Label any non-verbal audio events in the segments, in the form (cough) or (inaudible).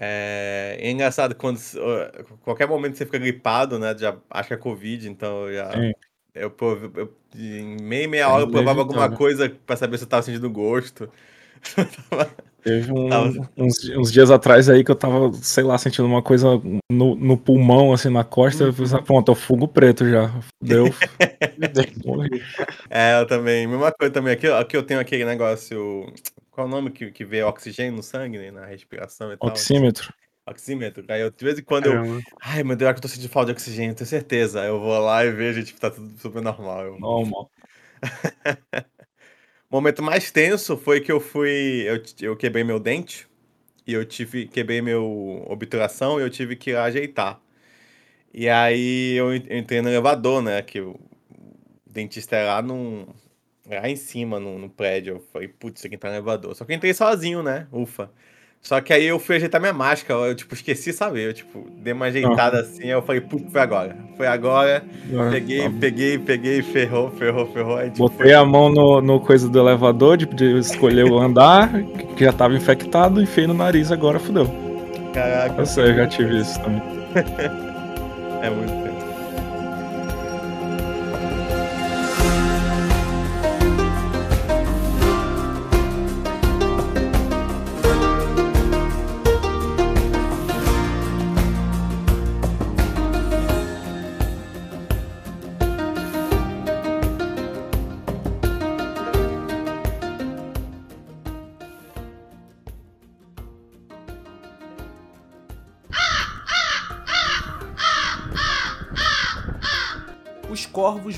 É, é engraçado quando qualquer momento você fica gripado, né? Já acho que é Covid, então eu já. Sim. Eu, prov- eu- em meia, meia hora eu provava levitou, alguma né? coisa pra saber se eu tava sentindo gosto. (laughs) Teve um- uns, uns dias atrás aí que eu tava, sei lá, sentindo uma coisa no, no pulmão, assim, na costa. Eu pensei, pronto, é o fungo preto já. Deu. (laughs) Morri. É, eu também. Mesma coisa também. Aqui, aqui eu tenho aquele negócio. Qual é o nome que, que vê oxigênio no sangue, né, na respiração e tal? Oxímetro. Oxímetro. Aí eu, de vez em quando eu. Ai, meu Deus, eu tô sentindo falta de oxigênio, tenho certeza. Aí eu vou lá e vejo, tipo, tá tudo super normal. Eu- Normal. (laughs) O momento mais tenso foi que eu fui. Eu, eu quebrei meu dente e eu tive. Quebrei meu obturação e eu tive que ir lá ajeitar. E aí eu en- entrei no elevador, né? Que o dentista é lá, lá em cima, no, no prédio. Eu falei, putz, isso aqui tá no elevador. Só que eu entrei sozinho, né? Ufa. Só que aí eu fui ajeitar minha máscara, eu, tipo, esqueci, sabe? Eu, tipo, dei uma ajeitada assim, aí eu falei, putz, foi agora. Foi agora. Peguei, peguei, peguei, ferrou, ferrou, ferrou. Aí, tipo, Botei a mão no, no coisa do elevador, de, de escolher o andar, que já tava infectado, enfiei no nariz, agora fudeu. Caraca, Eu sei, eu já tive isso também. (laughs) é muito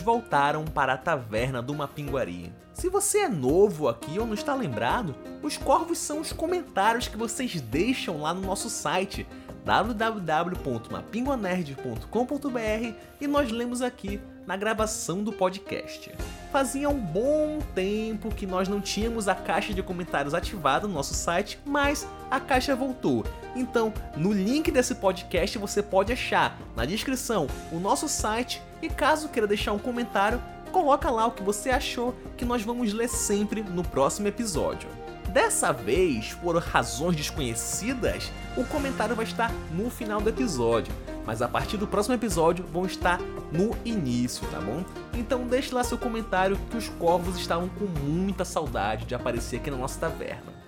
voltaram para a taverna do Mapinguari. Se você é novo aqui ou não está lembrado, os corvos são os comentários que vocês deixam lá no nosso site www.mapinguanerd.com.br e nós lemos aqui na gravação do podcast. Fazia um bom tempo que nós não tínhamos a caixa de comentários ativada no nosso site, mas a caixa voltou. Então, no link desse podcast você pode achar na descrição o nosso site e caso queira deixar um comentário, coloca lá o que você achou que nós vamos ler sempre no próximo episódio. Dessa vez, por razões desconhecidas, o comentário vai estar no final do episódio, mas a partir do próximo episódio vão estar no início, tá bom? Então deixe lá seu comentário que os corvos estavam com muita saudade de aparecer aqui na nossa taverna.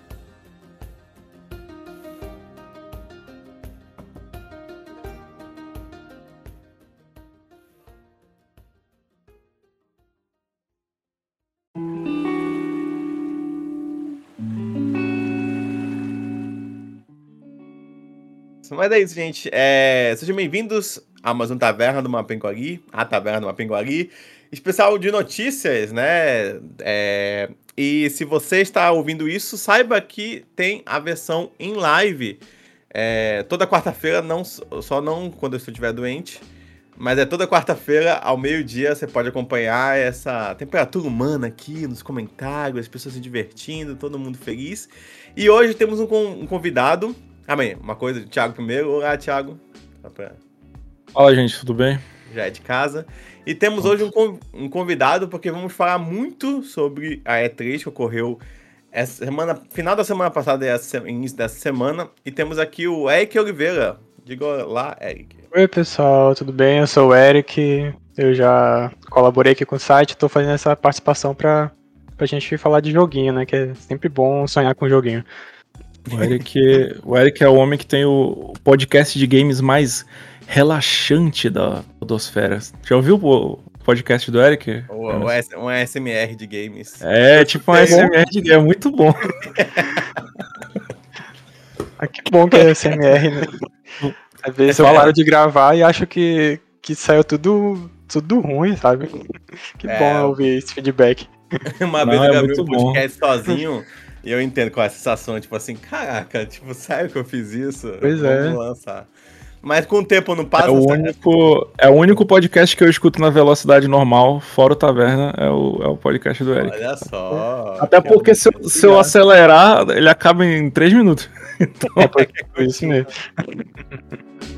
Mas é isso, gente. É, Sejam bem-vindos a mais um Taverna do Mapinguari, a Taverna do Mapinguari, especial de notícias, né? É, E se você está ouvindo isso, saiba que tem a versão em live é, toda quarta-feira, não só não quando eu estiver doente, mas é toda quarta-feira ao meio-dia você pode acompanhar essa temperatura humana aqui nos comentários, as pessoas se divertindo, todo mundo feliz. E hoje temos um convidado. Bem, uma coisa, Thiago primeiro. Olá, Thiago. Pra- Fala, gente, tudo bem? Já é de casa. E temos hoje um, con- convidado, porque vamos falar muito sobre a E3 que ocorreu essa semana, final da semana passada e início dessa semana. E temos aqui o Eric Oliveira. Diga lá, Eric. Oi pessoal, tudo bem? Eu sou o Eric. Eu já colaborei aqui com o site, tô fazendo essa participação pra, pra gente falar de joguinho, né? Que é sempre bom sonhar com joguinho. O Eric, o Eric é o homem que tem o podcast de games mais relaxante da podosfera. Já ouviu o podcast do Eric? S- um SMR de games. É, tipo um SMR de game, é muito bom. (laughs) Ah, que bom que é SMR, né? Às vezes eu Fala. paro de gravar e acho que, que saiu tudo, tudo ruim, sabe? (laughs) Que É. bom ouvir esse feedback. (laughs) Uma Não, vez é eu gravei muito um podcast sozinho e eu entendo qual é a sensação, tipo assim, caraca, tipo, (laughs) sério que eu fiz isso? Pois Vamos é. lançar. Mas com o tempo não passa, É o, único, é o único podcast que eu escuto na velocidade normal, fora o Taverna, é o, é o podcast do Eric. Olha só. Até que porque se eu, se eu acelerar, ele acaba em 3 minutos. (laughs) É por por isso mesmo. (laughs)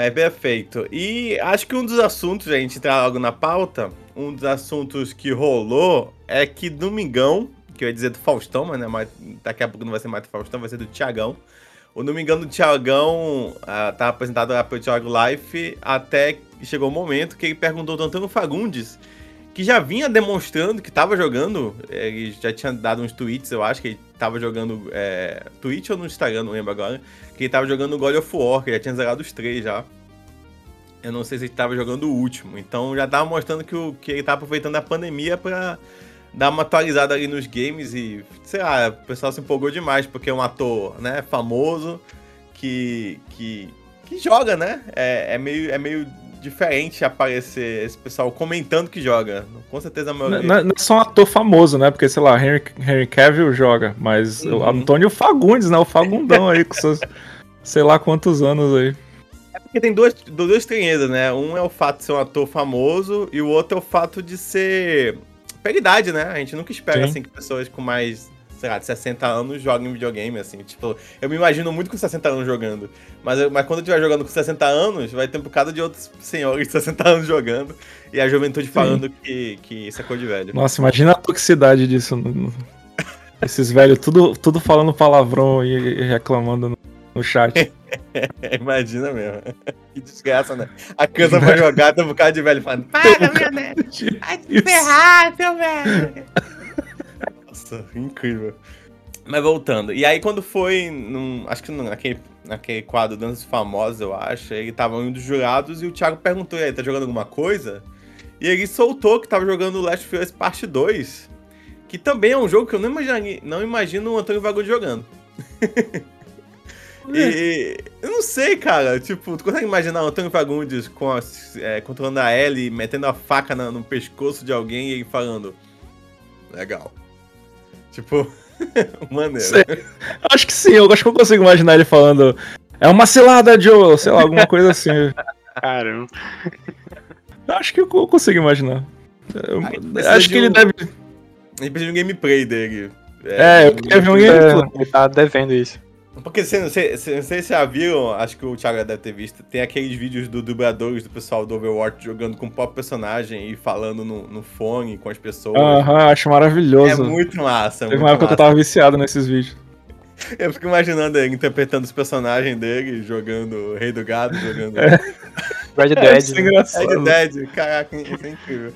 Mas perfeito. E acho que um dos assuntos, a gente entrar logo na pauta, um dos assuntos que rolou é que Domingão, que eu ia dizer do Faustão, mas, né, mas daqui a pouco não vai ser mais do Faustão, vai ser do Tiagão. O Domingão do Tiagão uh, tá apresentado lá pelo Thiago Life, até chegou o momento que ele perguntou ao Antônio Fagundes, que já vinha demonstrando que estava jogando, ele já tinha dado uns tweets, eu acho que ele estava jogando, é, tweet ou no Instagram, não lembro agora, que ele estava jogando God of War, que ele já tinha zerado os três já. Eu não sei se ele estava jogando o último, então já estava mostrando que, o, que ele estava aproveitando a pandemia para dar uma atualizada ali nos games e, sei lá, o pessoal se empolgou demais, porque é um ator, né, famoso, que, que, que joga, né? É, é, meio, é meio diferente aparecer esse pessoal comentando que joga. Com certeza a maioria. Não, não é só um ator famoso, né? Porque, sei lá, Henry, Henry Cavill joga, mas uhum. o Antônio Fagundes, né? O Fagundão aí, com seus sei lá quantos anos aí. É porque tem duas, duas estranhezas, né? Um é o fato de ser um ator famoso e o outro é o fato de ser pela idade, né? A gente nunca espera, Sim. assim, que pessoas com mais, sei lá, de 60 anos joguem videogame, assim. Tipo, eu me imagino muito com 60 anos jogando. Mas, mas quando eu estiver jogando com 60 anos, vai ter um bocado de outros senhores de 60 anos jogando. E a juventude falando que, que isso é coisa de velho. Nossa, imagina a toxicidade disso. No... (laughs) Esses velhos tudo, tudo falando palavrão e, reclamando no, no chat. (laughs) Imagina mesmo. (laughs) Que desgraça, né? A criança vai jogar, tem um bocado de velho falando: Para, minha neta! Vai te ferrar, seu velho! Nossa, incrível. Mas voltando. E aí, quando foi. Num, acho que naquele, naquele quadro Danças Famosas, eu acho, ele tava um dos jurados e o Thiago perguntou: e aí, tá jogando alguma coisa? E ele soltou que tava jogando Last of Us Parte 2. Que também é um jogo que eu não imagino, não imagino o Antônio Vagão jogando. E eu não sei, cara. Tipo, tu consegue imaginar o Antônio Fagundes com a, é, controlando a Ellie, metendo a faca na, no pescoço de alguém e falando. Legal. Tipo, (laughs) maneiro. Sei. Acho que sim, eu acho que eu consigo imaginar ele falando. É uma cilada, Joe, sei lá, alguma coisa assim. Caramba. Acho que eu consigo imaginar. Eu, acho que ele um... deve. A gente precisa de um gameplay dele. É, é eu queria ver um gameplay. Ele tá devendo isso. Porque você, você, você, vocês já viram, acho que o Thiago deve ter visto, tem aqueles vídeos do dubladores do pessoal do Overwatch jogando com o próprio personagem e falando no, no fone com as pessoas. Aham, acho maravilhoso. É muito massa. É Teve uma época que eu tava viciado nesses vídeos. (laughs) Eu fico imaginando ele interpretando os personagens dele, jogando Rei do Gado, jogando. É. Red Dead. (laughs) É, isso é engraçado. Red Dead, caraca, isso é incrível.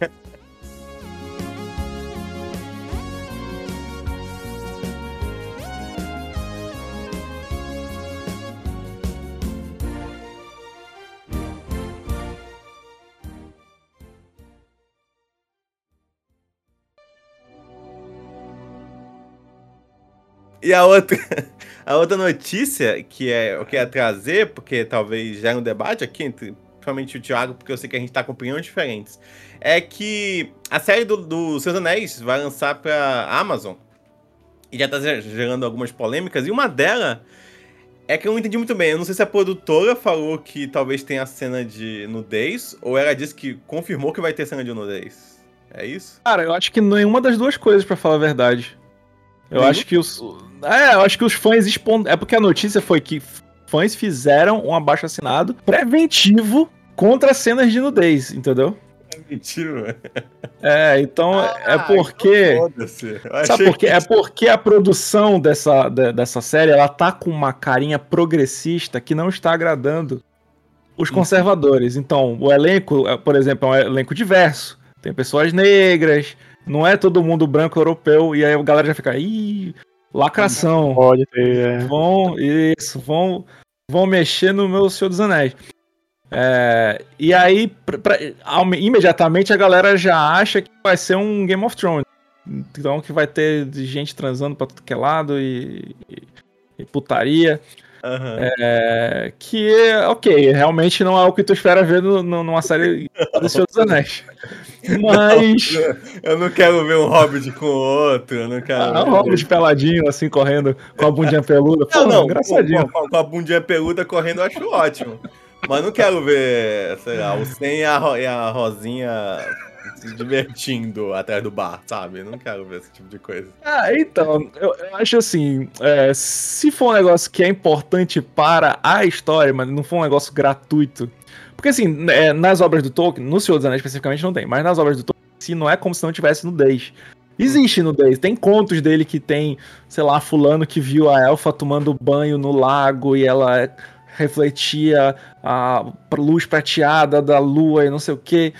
(laughs) E a outra, (laughs) a outra notícia que é o que ia trazer, porque talvez gere um debate aqui entre principalmente o Thiago, porque eu sei que a gente tá com opiniões diferentes, é que a série do, do Seus Anéis vai lançar pra Amazon. E já tá gerando algumas polêmicas, e uma delas é que eu não entendi muito bem. Eu não sei se a produtora falou que talvez tenha cena de nudez, ou ela disse que confirmou que vai ter cena de nudez. É isso? Cara, eu acho que nenhuma das duas coisas, para falar a verdade. Eu acho que os. É, eu acho que os fãs expon... É porque a notícia foi que fãs fizeram um abaixo assinado preventivo contra cenas de nudez, entendeu? Mentira. É, então ah, é porque. Então sabe por quê? É porque a produção dessa, dessa série ela tá com uma carinha progressista que não está agradando os conservadores. Então, o elenco, é, por exemplo, é um elenco diverso. Tem pessoas negras, não é todo mundo branco europeu, e aí a galera já fica, ih, lacração. Pode ter, é. Vão, isso, vão, vão mexer no meu Senhor dos Anéis. É, e aí, pra, pra, imediatamente a galera já acha que vai ser um Game of Thrones. Então que vai ter gente transando pra tudo que é lado e, e, e putaria. Uhum. É, que, ok, realmente não é o que tu espera ver no, no, numa série do Senhor dos Anéis. (laughs) Mas. Eu não quero ver um Hobbit com outro. Eu não quero. Ah, um Hobbit peladinho, assim, correndo com a bundinha peluda. Pô, não, não, engraçadinho. Com, com, a bundinha peluda correndo eu acho ótimo. Mas não quero ver, sei lá, o Sen e a, e a Rosinha se divertindo atrás do bar, sabe? Não quero ver esse tipo de coisa. Ah, então, eu, eu acho assim, é, se for um negócio que é importante para a história, mas não for um negócio gratuito. Porque assim, é, nas obras do Tolkien, no Senhor dos Anéis especificamente não tem, mas nas obras do Tolkien, se não é como se não tivesse nudez. Existe nudez, tem contos dele que tem, sei lá, fulano que viu a elfa tomando banho no lago e ela refletia a luz prateada da lua e não sei o que.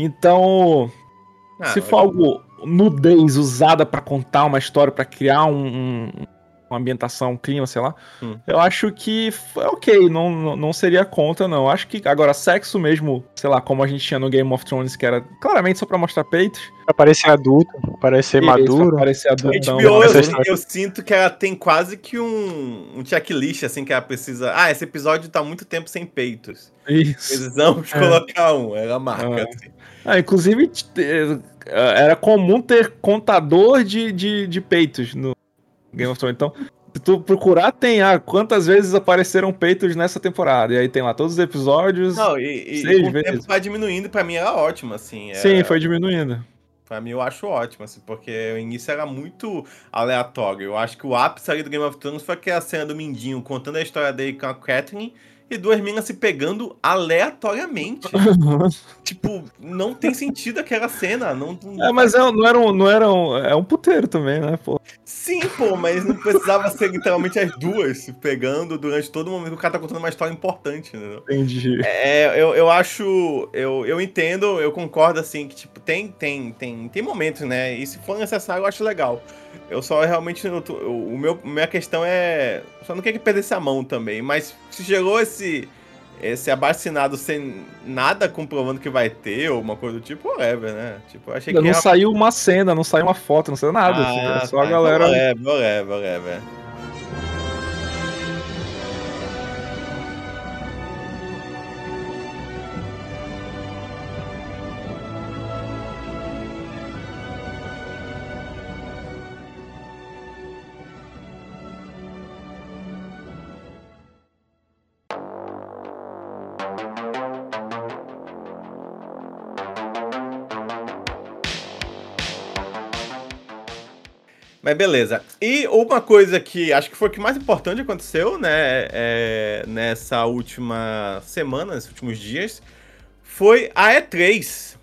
Então, ah, se for algo nudez usada para contar uma história, para criar um, um, ambientação, um clima, sei lá, hum. eu acho que foi ok, não, não seria contra, não. Acho que agora, sexo mesmo, sei lá, como a gente tinha no Game of Thrones, que era claramente só pra mostrar peitos. Pra parecer adulto, parecer maduro. Pra parecer adulto. HBO, eu, eu, sinto que ela tem quase que um, um checklist, assim, que ela precisa. Ah, esse episódio tá muito tempo sem peitos. Isso. Precisamos é. colocar um, ela marca, é. assim. Ah, inclusive, era comum ter contador de, de, de peitos no Game of Thrones. Então, se tu procurar, tem ah, quantas vezes apareceram peitos nessa temporada. E aí tem lá todos os episódios. Não, e, e seis com vezes. o tempo vai diminuindo, pra mim era ótimo, assim. Era... Sim, foi diminuindo. Pra mim eu acho ótimo, assim, porque o início era muito aleatório. Eu acho que o ápice ali do Game of Thrones foi aquela cena do Mindinho contando a história dele com a Catherine e duas minas se pegando aleatoriamente. (laughs) tipo, não tem sentido aquela cena. Não, não... É, mas é, não era um. Não era um, é um puteiro também, né, pô? Sim, pô, mas não precisava ser literalmente as duas se pegando durante todo o momento que o cara tá contando uma história importante, né? Entendi. É, eu, eu acho. Eu, eu entendo, eu concordo, assim, que, tipo, tem, tem, tem, tem momentos, né? E se for necessário, eu acho legal. Eu só realmente. Eu, o meu, minha questão é. Só não quero que perdesse a mão também. Mas se chegou esse. Esse abacinado sem nada comprovando que vai ter, ou uma coisa do tipo, whatever, né? Tipo, achei que. Não era... saiu uma cena, não saiu uma foto, não saiu nada. Ah, assim, era só tá, a galera. Whatever, whatever, whatever. Mas beleza. E uma coisa que acho que foi o que mais importante aconteceu, né, é, nessa última semana, nesses últimos dias, foi a E3.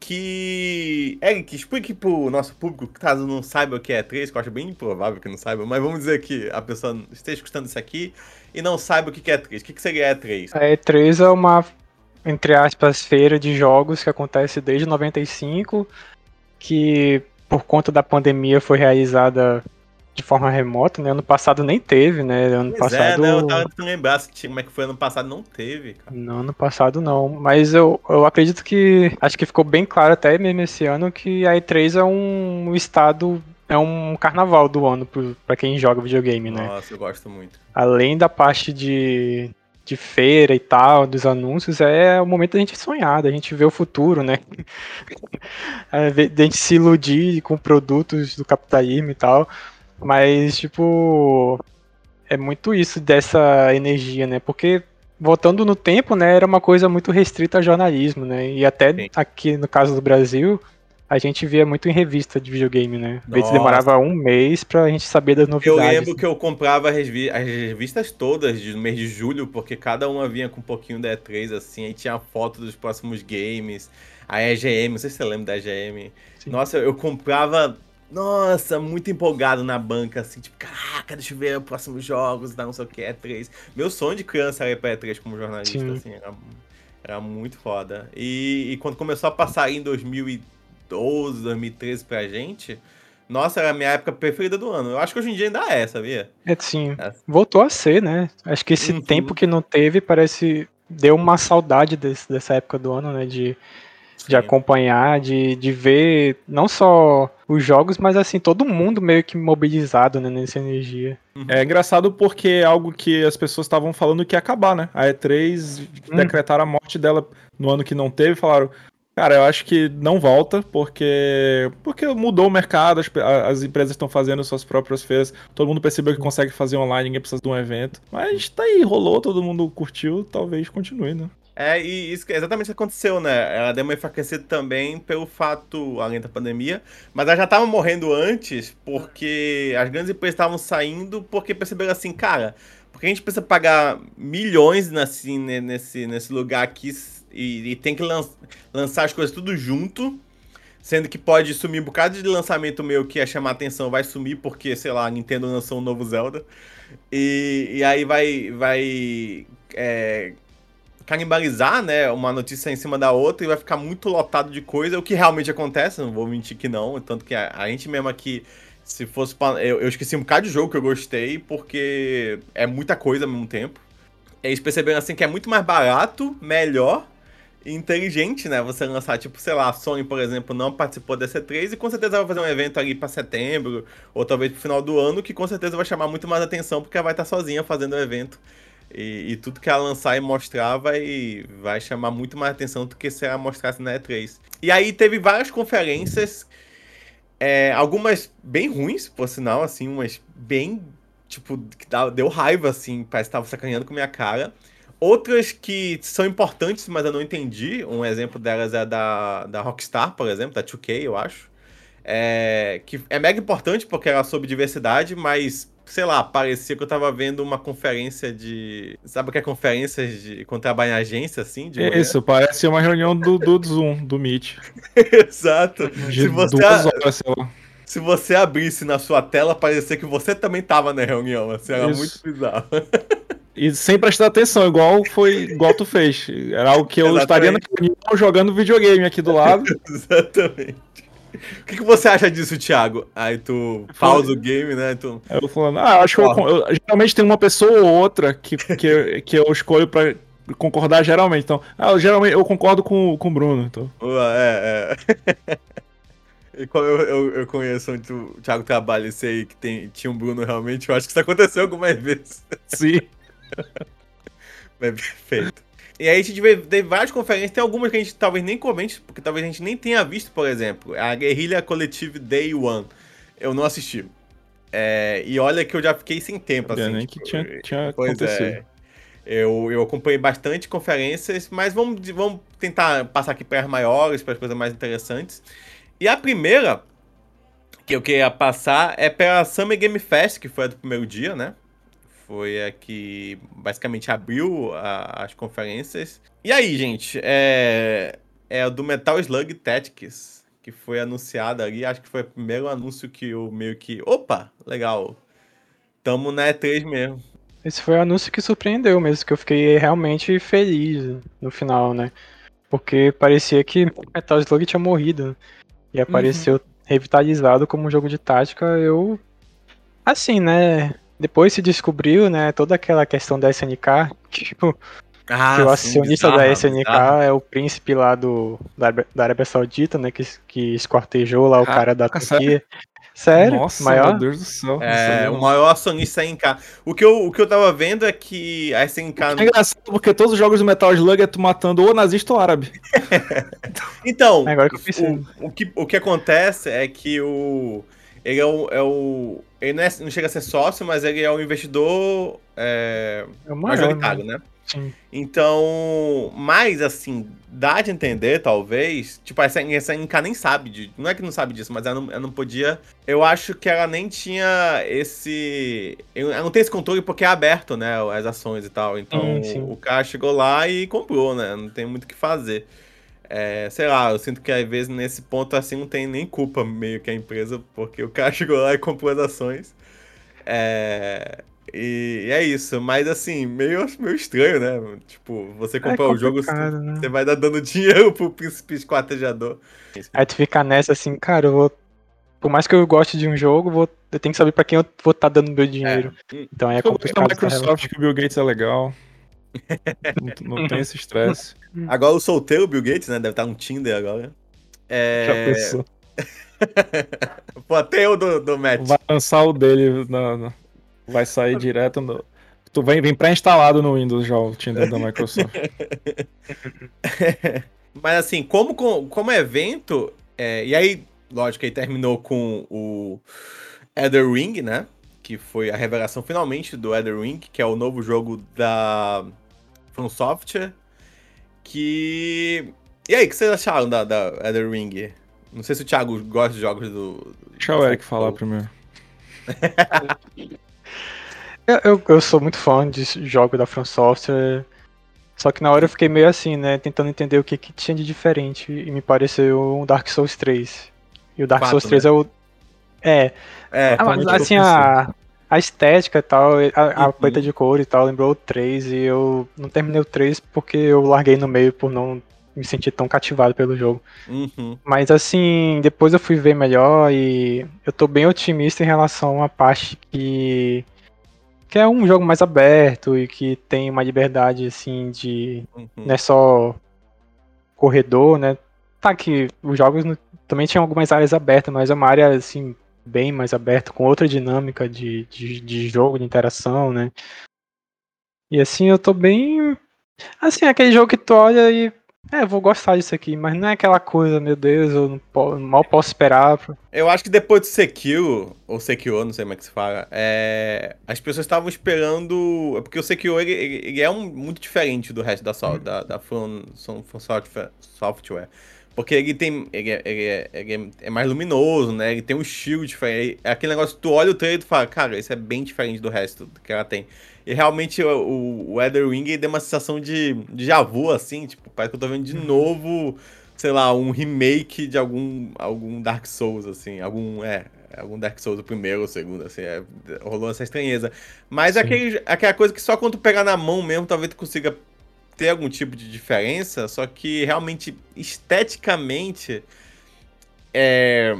Que. Eric, explique pro nosso público, caso não saiba o que é E3, que eu acho bem improvável que não saiba, mas vamos dizer que a pessoa esteja escutando isso aqui e não saiba o que é E3. O que seria a E3? A E3 é uma, entre aspas, feira de jogos que acontece desde 95, que por conta da pandemia foi realizada de forma remota, né? Ano passado nem teve, né? Ano pois passado. É, né? Eu tava tentando lembrar como é que foi ano passado, não teve, cara. Não, ano passado não. Mas eu, eu acredito que. Acho que ficou bem claro até mesmo esse ano que a E3 é um estado. É um carnaval do ano para quem joga videogame, né? Nossa, eu gosto muito. Além da parte de, de feira e tal, dos anúncios, é o momento da gente sonhar, da gente ver o futuro, né? (laughs) é, da gente se iludir com produtos do capitalismo e tal. Mas, tipo, é muito isso dessa energia, né? Porque voltando no tempo, né, era uma coisa muito restrita ao jornalismo, né? E até Sim. aqui no caso do Brasil, a gente via muito em revista de videogame, né? Às vezes demorava um mês pra gente saber das novidades. Eu lembro que eu comprava as, revi as revistas todas no mês de julho, porque cada uma vinha com um pouquinho da E3, assim, aí tinha foto dos próximos games, a EGM, não sei se você lembra da EGM. Sim. Nossa, eu comprava nossa, muito empolgado na banca, assim, tipo, caraca, deixa eu ver os próximos jogos, não sei o que, E3. Meu sonho de criança era ir pra E3 como jornalista, Sim. assim, era, era, muito foda. E, e, quando começou a passar em 2000 2012, 2013 pra gente, nossa, era a minha época preferida do ano. Eu acho que hoje em dia ainda é, sabia? É, sim. É. Voltou a ser, né? Acho que esse uhum. tempo que não teve parece. Deu uma saudade desse, dessa época do ano, né? De, de acompanhar, de, de ver não só os jogos, mas assim, todo mundo meio que mobilizado né, nessa energia. Uhum. É engraçado porque é algo que as pessoas estavam falando que ia acabar, né? A E3 hum. decretaram a morte dela no ano que não teve, falaram, Cara, eu acho que não volta, porque porque mudou o mercado, as, as empresas estão fazendo suas próprias feiras, todo mundo percebeu que consegue fazer online, ninguém precisa de um evento. Mas tá aí, rolou, todo mundo curtiu, talvez continue, né? É, e isso é exatamente o que aconteceu, né? Ela deu uma enfraquecida também pelo fato, além da pandemia, mas ela já tava morrendo antes porque as grandes empresas estavam saindo porque perceberam assim, cara, porque a gente precisa pagar milhões assim, nesse, nesse lugar aqui e, e tem que lan lançar as coisas tudo junto, sendo que pode sumir um bocado de lançamento meu que ia chamar atenção, vai sumir porque, sei lá, a Nintendo lançou um novo Zelda. E, e aí vai, vai é, canibalizar, né, uma notícia em cima da outra e vai ficar muito lotado de coisa, o que realmente acontece, não vou mentir que não, tanto que a, a gente mesmo aqui, se fosse pra, eu, eu esqueci um bocado de jogo que eu gostei, porque é muita coisa ao mesmo tempo. Eles perceberam assim que é muito mais barato, melhor inteligente, né? Você lançar, tipo, sei lá, a Sony, por exemplo, não participou dessa 3 e com certeza vai fazer um evento ali para setembro, ou talvez pro final do ano, que com certeza vai chamar muito mais atenção, porque ela vai estar sozinha fazendo o evento. E, e, tudo que ela lançar e mostrar vai, vai chamar muito mais atenção do que se ela mostrasse na E3. E aí teve várias conferências, é, algumas bem ruins, por sinal, assim, umas bem, tipo, que deu raiva, assim, parece que tava sacaneando com minha cara. Outras que são importantes, mas eu não entendi. Um exemplo delas é da, da Rockstar, por exemplo, da 2K, eu acho. É, que é mega importante porque ela soube diversidade, mas sei lá, parecia que eu tava vendo uma conferência de. Sabe o que é conferência de quando trabalha em agência, assim? Isso, parece uma reunião do, do Zoom, do Meet. (laughs) Exato. De se você, duas horas, sei lá. Se você abrisse na sua tela, parecia que você também tava na reunião, assim, era Isso. muito bizarro. (laughs) E sem prestar atenção, igual foi igual tu fez. Era algo que eu Exatamente. estaria na reunião jogando videogame aqui do lado. (laughs) Exatamente. O que, que você acha disso, Thiago? Aí tu pausa o game, né? Tu... Eu falando, ah, acho que eu, eu, geralmente tem uma pessoa ou outra que, que, que eu escolho pra concordar geralmente. Então, ah, eu, geralmente eu concordo com, com o Bruno. Então. É, é. (laughs) E como eu, eu, eu, conheço onde o Thiago trabalha e sei que tem, tinha um Bruno realmente, eu acho que isso aconteceu algumas vezes. Sim. (laughs) (laughs) Mas perfeito. E aí a gente teve várias conferências, tem algumas que a gente talvez nem comente, porque talvez a gente nem tenha visto, por exemplo, a Guerrilha Collective Day One. Eu não assisti. É, e olha que eu já fiquei sem tempo, assim. Nem tipo, que tinha, tinha pois acontecido. É, eu, eu acompanhei bastante conferências, mas vamos, vamos tentar passar aqui para as maiores, para as coisas mais interessantes. E a primeira que eu queria passar é pela Summer Game Fest, que foi a do primeiro dia, né? Foi a que basicamente abriu a, as conferências. E aí, gente, é, é do Metal Slug Tactics, que foi anunciado ali. Acho que foi o primeiro anúncio que eu meio que. Opa, legal. Tamo na E3 mesmo. Esse foi o anúncio que surpreendeu mesmo, que eu fiquei realmente feliz no final, né? Porque parecia que Metal Slug tinha morrido. E apareceu uhum. revitalizado como um jogo de tática. Eu. Assim, né? Depois se descobriu, né, toda aquela questão da SNK, tipo, ah, que o acionista sim, bizarro, da SNK bizarro. é o príncipe lá do, da, da Arábia Saudita, né, que, que esquartejou lá o ah, cara da (laughs) Turquia. Sério? Nossa, maior? meu Deus do céu. É, o maior acionista SNK. O que, eu, o que eu tava vendo é que a SNK... É engraçado porque todos os jogos do Metal Slug é tu matando ou nazista ou árabe. (laughs) então, Agora que eu o, o, que, o que acontece é que o... Ele é o, é o ele não, é, não, chega a ser sócio, mas ele é um investidor é, é majoritário, né? Sim. Então, mas assim, dá de entender, talvez. Tipo, essa, essa Inca nem sabe de. Não é que não sabe disso, mas ela não, ela não podia. Eu acho que ela nem tinha esse. Ela não tem esse controle porque é aberto, né? As ações e tal. Então, sim, sim. o cara chegou lá e comprou, né? Não tem muito o que fazer. É, sei lá, eu sinto que às vezes nesse ponto assim não tem nem culpa meio que a empresa, porque o cara (laughs) chegou lá e comprou as ações. É, e, é isso, mas assim, meio, meio estranho, né? Tipo, você comprar é o jogo, né? você vai dar dando (laughs) dinheiro pro príncipe esquartejador. Aí tu fica nessa assim, cara, eu vou. Por mais que eu goste de um jogo, eu, vou, eu tenho que saber pra quem eu vou estar tá dando meu dinheiro. É. Então é complicado. A Microsoft que o Bill Gates é legal. Não, não tem esse estresse. Agora o solteiro Bill Gates, né? Deve estar um Tinder agora. É... Já pensou. (laughs) Pô, até eu do, do match. Vai lançar o dele, no, no... vai sair direto no. Tu vem, vem pré-instalado no Windows já o Tinder da Microsoft. (laughs) Mas assim, como, como evento, é... e aí, lógico, aí terminou com o Elder Ring, né? Que foi a revelação finalmente do Elder Ring, que é o novo jogo da From Software Que. E aí, o que vocês acharam da, da Elden Ring? Não sei se o Thiago gosta de jogos do. Deixa o Eric falar primeiro. (laughs) eu, eu, eu, sou muito fã de jogos da From Software. Só que na hora eu fiquei meio assim, né? Tentando entender o que, que tinha de diferente. E me pareceu um Dark Souls 3. E o Dark 4, Souls 3 né? é o. É. É, ah, assim, a, a estética e tal, a, a uhum. paleta de cor e tal, lembrou o 3 e eu não terminei o 3 porque eu larguei no meio por não me sentir tão cativado pelo jogo. Uhum. Mas assim, depois eu fui ver melhor e eu tô bem otimista em relação à parte que que é um jogo mais aberto e que tem uma liberdade assim de uhum. não é só corredor, né? Tá que os jogos também tinham algumas áreas abertas, mas é uma área assim bem mais aberto, com outra dinâmica de, de, de jogo, de interação, né? E assim, eu tô bem. Assim, aquele jogo que tu olha e. É, vou gostar disso aqui, mas não é aquela coisa, meu Deus, eu posso, mal posso esperar. Eu acho que depois do Sekiro, ou Sekiro, não sei como é que se fala, é... as pessoas estavam esperando. Porque o Sekiro ele, ele é um, muito diferente do resto da, uhum. da, da From, From Software. Porque ele tem. Ele, é, ele, é, ele é, é mais luminoso, né? Ele tem um estilo diferente. É aquele negócio que tu olha o trailer e tu fala, cara, isso é bem diferente do resto que ela tem. E realmente o, o Ether Ring deu uma sensação de, de javu, assim, tipo, parece que eu tô vendo de uhum. novo, sei lá, um remake de algum, algum Dark Souls, assim, algum. É, algum Dark Souls, o primeiro ou segundo, assim, é, rolou essa estranheza. Mas aquele, aquela coisa que só quando tu pegar na mão mesmo, talvez tu consiga ter algum tipo de diferença, só que realmente, esteticamente, é,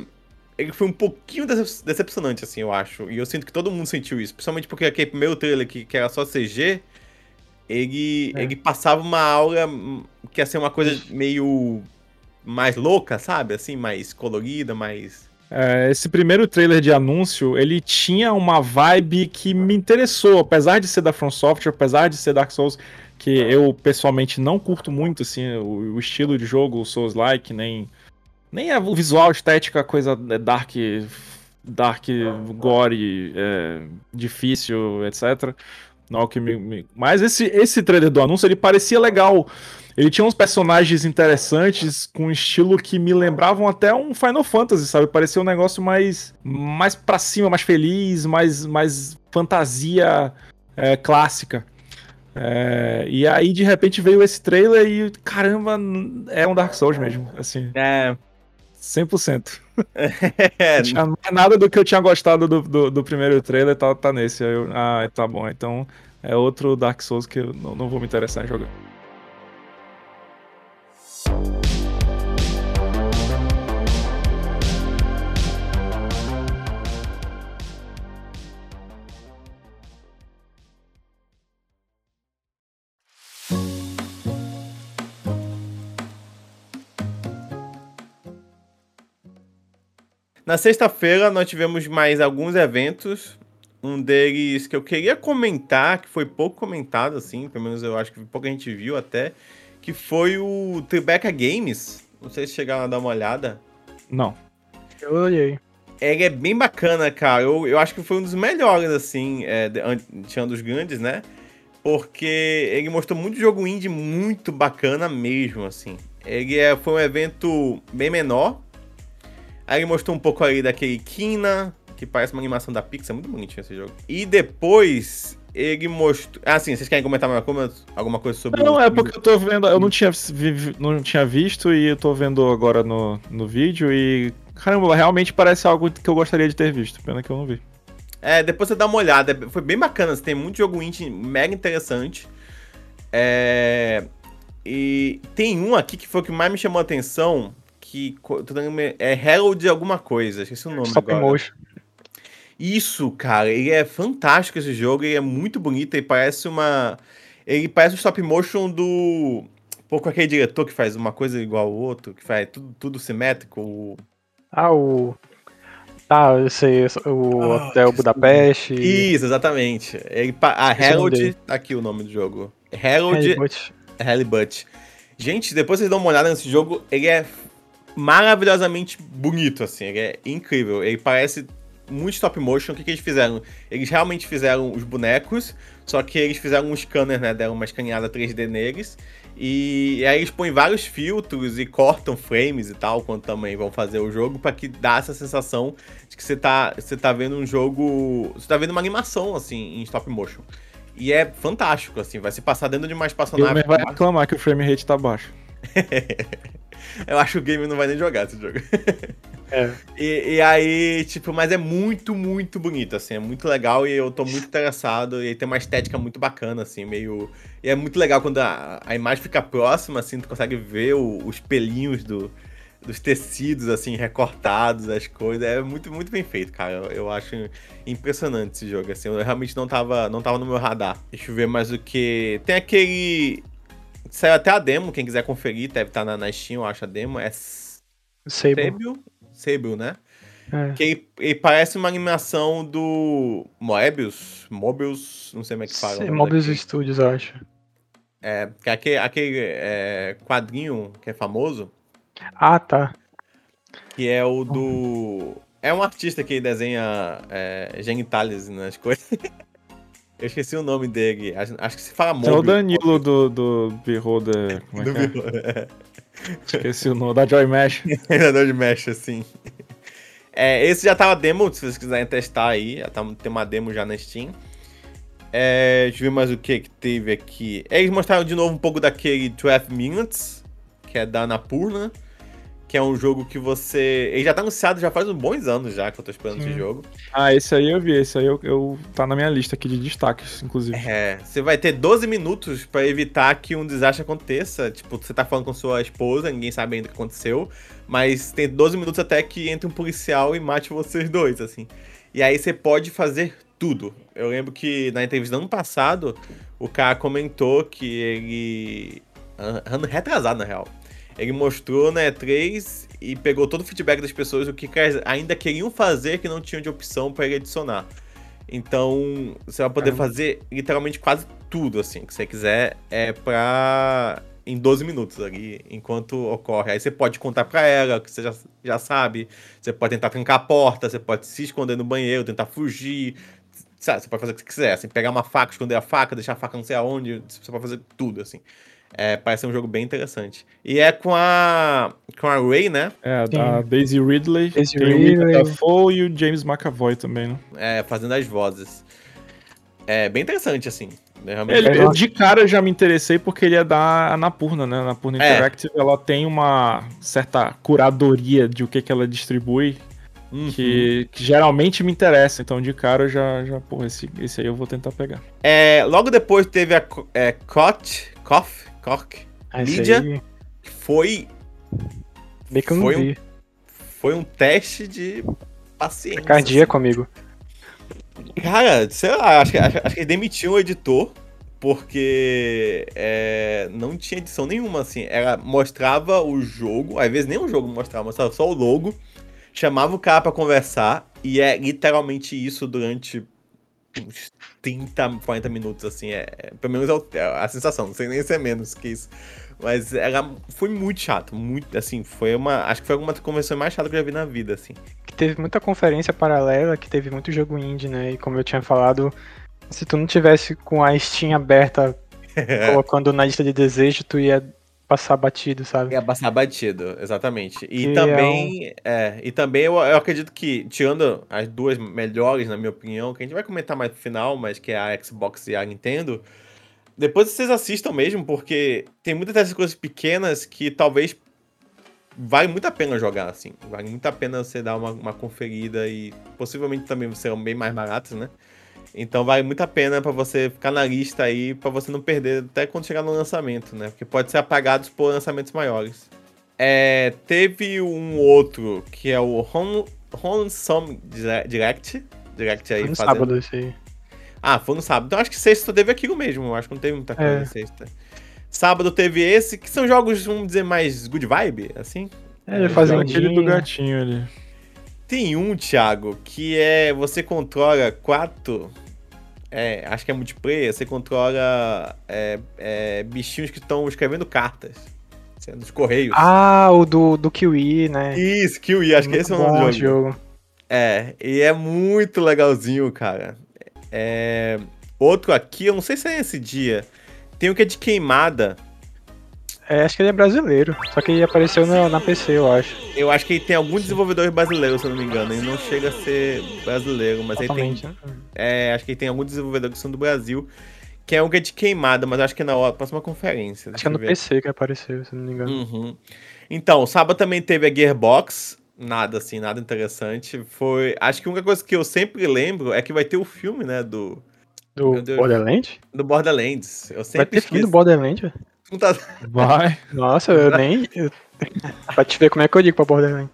ele foi um pouquinho decepcionante, assim, eu acho. E eu sinto que todo mundo sentiu isso, principalmente porque aquele primeiro trailer que, que era só CG, ele, é. ele passava uma aura que ia ser uma coisa meio mais louca, sabe? Assim, mais colorida, mais. É, esse primeiro trailer de anúncio, ele tinha uma vibe que me interessou, apesar de ser da From Software, apesar de ser Dark Souls, que eu pessoalmente não curto muito assim o, o estilo de jogo, o Souls-like, nem nem o visual, estética, coisa dark, dark, gore, é, difícil, etc. Não que me, me... Mas esse esse trailer do anúncio ele parecia legal. Ele tinha uns personagens interessantes com um estilo que me lembravam até um Final Fantasy, sabe? Parecia um negócio mais mais para cima, mais feliz, mais mais fantasia é, clássica. É, e aí, de repente, veio esse trailer e, caramba, é um Dark Souls mesmo, assim. É. 100%. (laughs) É. Não tinha nada do que eu tinha gostado do, do, do primeiro trailer, tá, tá nesse. Eu, ah, tá bom. Então, é outro Dark Souls que eu não, não vou me interessar em jogar. Na sexta-feira nós tivemos mais alguns eventos. Um deles que eu queria comentar, que foi pouco comentado, assim, pelo menos eu acho que pouca gente viu até, que foi o Tribeca Games. Não sei se chegaram a dar uma olhada. Não. Eu olhei. Ele é bem bacana, cara. Eu, eu acho que foi um dos melhores, assim, é, tirando os grandes, né? Porque ele mostrou muito jogo indie muito bacana mesmo, assim. Ele é, foi um evento bem menor, Aí ele mostrou um pouco aí daquele Kina, que parece uma animação da Pixar, muito bonitinho esse jogo. E depois ele mostrou. Ah, sim, vocês querem comentar alguma coisa sobre Não, o... é porque eu tô vendo. Eu não tinha, não tinha visto e eu tô vendo agora no, no vídeo e. Caramba, realmente parece algo que eu gostaria de ter visto. Pena que eu não vi. É, depois você dá uma olhada. Foi bem bacana. Tem muito jogo indie mega interessante. É. E tem um aqui que foi o que mais me chamou a atenção, que. É Herald alguma coisa, esqueci o nome Stop agora. Motion. Isso, cara, ele é fantástico esse jogo, ele é muito bonito, ele parece uma. Ele parece o stop motion do. Pouco aquele diretor que faz uma coisa igual ao outro, que faz tudo, tudo simétrico. Ah, o. Ah, eu sei, o oh, Hotel Budapeste. Isso, exatamente. Ele, a Herald, tá aqui o nome do jogo. Herald. Halibut. Gente, depois vocês dão uma olhada nesse jogo, ele é maravilhosamente bonito, assim. Ele é incrível. Ele parece muito stop motion. O que, que eles fizeram? Eles realmente fizeram os bonecos, só que eles fizeram um scanner, né? Deram uma escaneada 3D neles. E aí eles põem vários filtros e cortam frames e tal, quando também vão fazer o jogo, para que dá essa sensação de que você tá, você tá vendo um jogo. Você tá vendo uma animação, assim, em stop motion. E é fantástico, assim, vai se passar dentro de mais O gamer vai reclamar que o frame rate tá baixo. (laughs) Eu acho que o game não vai nem jogar esse jogo. É. E, e aí, tipo, mas é muito, muito bonito, assim, é muito legal e eu tô muito interessado. E tem uma estética muito bacana, assim, meio. E é muito legal quando a, a imagem fica próxima, assim, tu consegue ver o- os pelinhos do, dos tecidos, assim, recortados, as coisas. É muito, muito bem feito, cara. Eu, eu acho impressionante esse jogo, assim. Eu realmente não tava, não tava no meu radar. Deixa eu ver mais o que. Tem aquele. Saiu até a demo, quem quiser conferir, deve estar na, na Steam, eu acho a demo. É Sable. Sable, né? É. Que ele, parece uma animação do Moebius, Mobius, não sei como é que fala. Mobius. Studios, eu acho. É, é aquele, aquele é, quadrinho que é famoso, Ah, tá. que é o do... É um artista que desenha é, genitales nas coisas. (laughs) Eu esqueci o nome dele, acho, que se fala É Mobius. o Danilo do, do Beholder. (laughs) Como é Do que é? Esqueci o nome da Joy Mesh. (laughs) Treinador de mesh, assim. É, esse já tava demo, se vocês quiserem testar aí. Já tá, tem uma demo já na Steam. É, deixa eu ver mais o que que teve aqui. Eles mostraram de novo um pouco daquele 12 Minutes, que é da Anapurna. Que é um jogo que você. Ele já tá anunciado já faz uns bons anos já que eu tô esperando esse Sim. jogo. Ah, esse aí eu vi, esse aí eu, eu- tá na minha lista aqui de destaques, inclusive. É, você vai ter 12 minutos pra evitar que um desastre aconteça. Tipo, você tá falando com sua esposa, ninguém sabe ainda o que aconteceu, mas tem 12 minutos até que entre um policial e mate vocês dois, assim. E aí você pode fazer tudo. Eu lembro que na entrevista do ano passado, o cara comentou que ele. an- Ano retrasado, na real. Ele mostrou na E3 e pegou todo o feedback das pessoas, o que ainda queriam fazer que não tinham de opção pra ele adicionar. Então, você vai poder fazer literalmente quase tudo, assim, que você quiser, é pra. em 12 minutos ali, enquanto ocorre. Aí você pode contar pra ela, que você já, já sabe. Você pode tentar trancar a porta, você pode se esconder no banheiro, tentar fugir. Sabe, você pode fazer o que você quiser, assim, pegar uma faca, esconder a faca, deixar a faca não sei aonde, você pode fazer tudo, assim. É, parece ser um jogo bem interessante. E é com a. com a Ray, né? É, da Daisy Ridley, Daisy tem o Ridley. Dafoe e o James McAvoy também, né? É, fazendo as vozes. É bem interessante, assim. Realmente. Ele, Eu de cara já me interessei porque ele é da Anapurna, né? A Anapurna É. Interactive, ela tem uma certa curadoria de o que, que ela distribui Uhum. que, que geralmente me interessa. Então, de cara, eu já, já pô, esse, esse aí eu vou tentar pegar. É, logo depois teve a é, Koch, Koch, Ah, esse Lídia? aí, que foi, Bem que eu não Foi um- vi. foi um teste de paciência. Cardíaco, amigo. assim. Cara, sei lá, acho que, acho, acho que demitiu o editor, porque é, não tinha edição nenhuma, assim. Ela mostrava o jogo, às vezes nem o jogo mostrava, mostrava só o logo, chamava o cara pra conversar, e é literalmente isso durante uns 30, 40 minutos, assim. É, é- pelo menos é é a sensação, não sei nem se é menos que isso. Mas ela foi muito chato, muito, assim, foi uma. Acho que foi uma das convenções mais chatas que eu já vi na vida, assim. Que teve muita conferência paralela, que teve muito jogo indie, né? E como eu tinha falado, se tu não tivesse com a Steam aberta, (laughs) colocando na lista de desejo, tu ia passar batido, sabe? Ia passar batido, exatamente. E Que também, é, e também eu, eu acredito que, tirando as duas melhores, na minha opinião, que a gente vai comentar mais no final, mas que é a Xbox e a Nintendo, depois vocês assistam mesmo, porque tem muitas dessas coisas pequenas que talvez vale muito a pena jogar, assim. Vale muito a pena você dar uma, uma conferida e possivelmente também serão bem mais baratos, né? Então vale muito a pena pra você ficar na lista aí, pra você não perder até quando chegar no lançamento, né? Porque pode ser apagados por lançamentos maiores. É, teve um outro que é o Home, Home Some Direct. Direct aí Foi no fazendo- sábado esse aí. Ah, foi no sábado. Então acho que sexta teve aquilo mesmo. Eu acho que não teve muita coisa É. na sexta. Sábado teve esse, que são jogos, vamos dizer, mais good vibe, assim. É, ele fazia aquele do gatinho ali. Tem um, Thiago, que é. Você controla quatro. É, acho que é multiplayer. Você controla é, é, bichinhos que estão escrevendo cartas. Assim, Nos correios. Ah, o do, do Kiwi, né? Isso, Kiwi, acho que esse é o nome do jogo. jogo. É, e é muito legalzinho, cara. É, outro aqui, eu não sei se é esse dia. Tem o que é de queimada. É, acho que ele é brasileiro. Só que ele apareceu na, na PC, eu acho. Eu acho que tem alguns desenvolvedores brasileiros, se eu não me engano. Ele não chega a ser brasileiro, mas aí tem. Totalmente, né? É, acho que tem alguns desenvolvedores que são do Brasil. Que é um que é de queimada, mas acho que é na hora- próxima conferência. Acho que é no ver. PC que apareceu, se não me engano. Uhum. Então, sábado também teve a Gearbox. Nada assim, nada interessante. Foi. Acho que a única coisa que eu sempre lembro é que vai ter o filme, né? Do, Do. Borderlands? do Borderlands. Eu Vai sempre ter filme do esqueço. Borderlands? Tá- Vai. Nossa, eu nem. eu- pra te ver como é que eu digo pra Borderlands.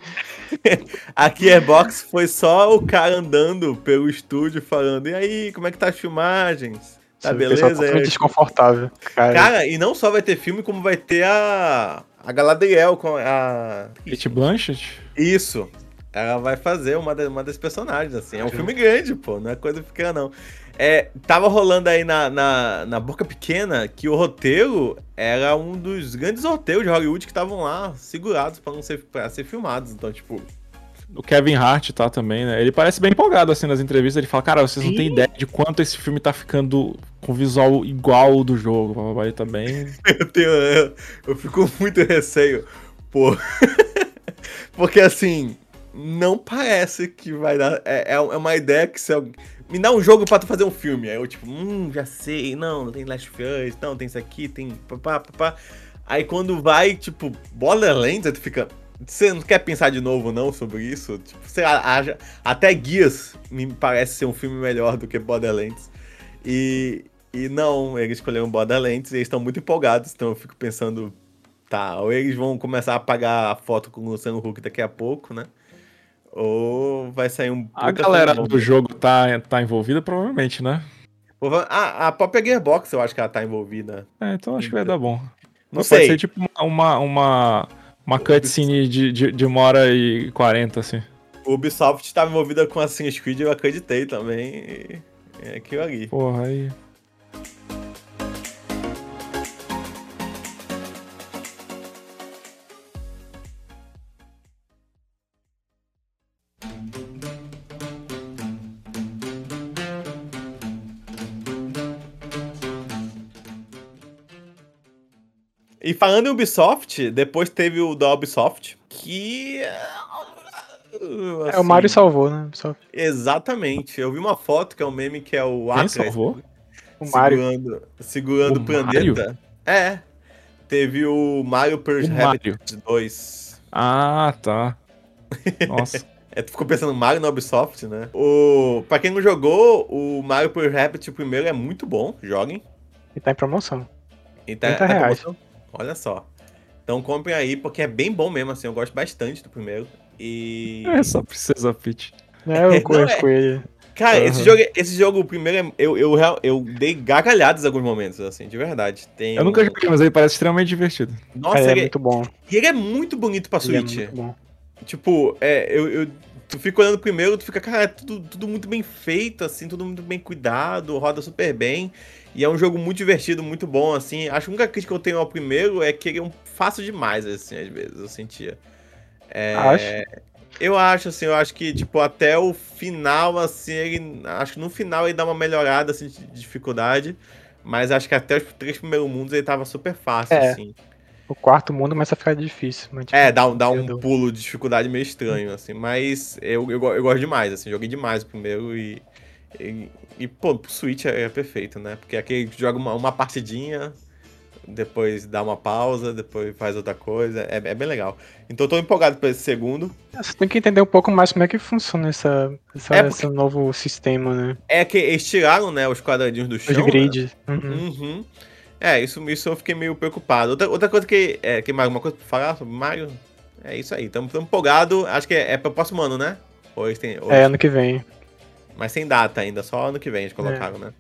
(laughs) A Gearbox foi só o cara andando pelo estúdio falando: e aí, como é que tá as filmagens? Tá pessoal beleza? É, desconfortável. Cara, Cara, e não só vai ter filme, como vai ter a. A Galadriel com a. Kate Blanchett? Isso. Ela vai fazer uma, da- uma das personagens, assim. É um filme grande, pô. Não é coisa pequena, não. É, tava rolando aí na, na, na Boca Pequena que o roteiro era um dos grandes roteiros de Hollywood que estavam lá segurados pra não ser, pra ser filmados. Então, tipo, O Kevin Hart tá também, né? Ele parece bem empolgado assim nas entrevistas. Ele fala, cara, vocês não têm ideia de quanto esse filme tá ficando com visual igual ao do jogo. Ele tá bem. (laughs) eu tenho. Eu, eu fico com muito receio, pô. (laughs) Porque assim, não parece que vai dar. É, é uma ideia que se alguém. Me dá um jogo pra tu fazer um filme. Aí eu, tipo, hum, já sei. Não, não tem Last of Us, não, tem isso aqui, tem. Papá, papá. Aí quando vai, tipo, Borderlands, aí tu fica. Você não quer pensar de novo, não, sobre isso? Tipo, sei lá, até Guias me parece ser um filme melhor do que Borderlands. E, e não, eles escolheram Borderlands e eles estão muito empolgados, então eu fico pensando, tá, ou eles vão começar a apagar a foto com o Luciano Huck daqui a pouco, né? Ou vai sair um. A galera do jogo tá, tá envolvida, provavelmente, né? A, a própria Gearbox, eu acho que ela tá envolvida. É, então acho que vai dar bom. Não Pode sei. ser tipo uma, uma, uma, cutscene de, de, de uma hora e quarenta, assim. O Ubisoft estava envolvida com Assassin's Creed, eu acreditei também. É aquilo ali. Porra, aí. E falando em Ubisoft, depois teve o da Ubisoft, que. É, o Mario salvou, né? Só Exatamente. Eu vi uma foto que é um meme que é o Quem Atlas salvou? o Mario. segurando, segurando O o planeta. É. Teve o Mario Rabbit Mario. 2. Ah, tá. Nossa. (laughs) É, tu ficou pensando Mario na Ubisoft, né? O, pra quem não jogou, o Mario per Rabbit primeiro é muito bom. Joguem. E tá em promoção. E tá, 30 tá reais. promoção. Olha só. Então comprem aí, porque é bem bom mesmo, assim. Eu gosto bastante do primeiro. E. (laughs) Essa Princesa Peach. É, eu (laughs) conheço é. com ele. Cara, esse Aham. jogo, esse jogo, o primeiro, é- eu, eu, eu dei gargalhadas em alguns momentos, assim, de verdade. Tem Eu nunca joguei, mas ele parece extremamente divertido. Nossa, Ele é ele, muito bom. e ele é muito bonito pra Ele é Switch. muito bom. Tipo, é, eu, eu- tu fica olhando primeiro, tu fica, cara, é tudo, tudo muito bem feito, assim, tudo muito bem cuidado, roda super bem. E é um jogo muito divertido, muito bom, assim. Acho que a única crítica que eu tenho ao primeiro é que ele é um fácil demais, assim, às vezes, eu sentia. É, Acho. Eu acho, assim, eu acho que, tipo, até o final, assim, ele. Acho que no final ele dá uma melhorada, assim, de dificuldade. Mas acho que até os três primeiros mundos ele tava super fácil, É. assim. O quarto mundo começa a ficar difícil. Mas, tipo, É, dá, um- dá um pulo de dificuldade meio estranho, assim. Mas eu, eu, eu gosto demais, assim. Joguei demais o primeiro e. E, e, pô, pro Switch é, é perfeito, né? Porque aqui joga uma, uma partidinha, depois dá uma pausa, depois faz outra coisa. É, é bem legal. Então eu tô empolgado pra esse segundo. Você tem que entender um pouco mais como é que funciona essa, essa- É, porque- esse novo sistema, né? É que eles tiraram, né, os quadradinhos do chão. Os né? grids. Uhum. Uhum. É, isso, isso eu fiquei meio preocupado. Outra, outra coisa que. É, que mais alguma coisa pra falar sobre Mario? É isso aí. Estamos empolgados. Acho que é, é pro próximo ano, né? Ou têm, ou É, ano que vem. Mas sem data ainda, só ano que vem eles colocaram, né?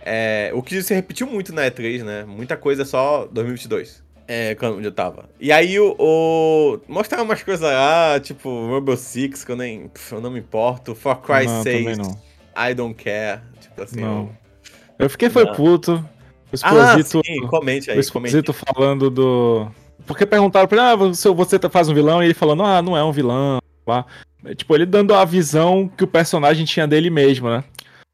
É, o que se repetiu muito na E3, né? Muita coisa só 2022. É, quando eu tava. E aí o. o mostraram umas coisas lá, tipo, Rumble Six, que eu nem. pff, eu não me importo. For Christ's não. I don't care. Tipo assim. Não. Eu fiquei foi puto. O Ah, Exposito, sim, comente aí, o comente. Exposito falando do. Porque perguntaram pra ele, ah, você, você faz um vilão, e ele falando, ah, não é um vilão. Lá. É, Tipo, ele dando a visão que o personagem tinha dele mesmo, né?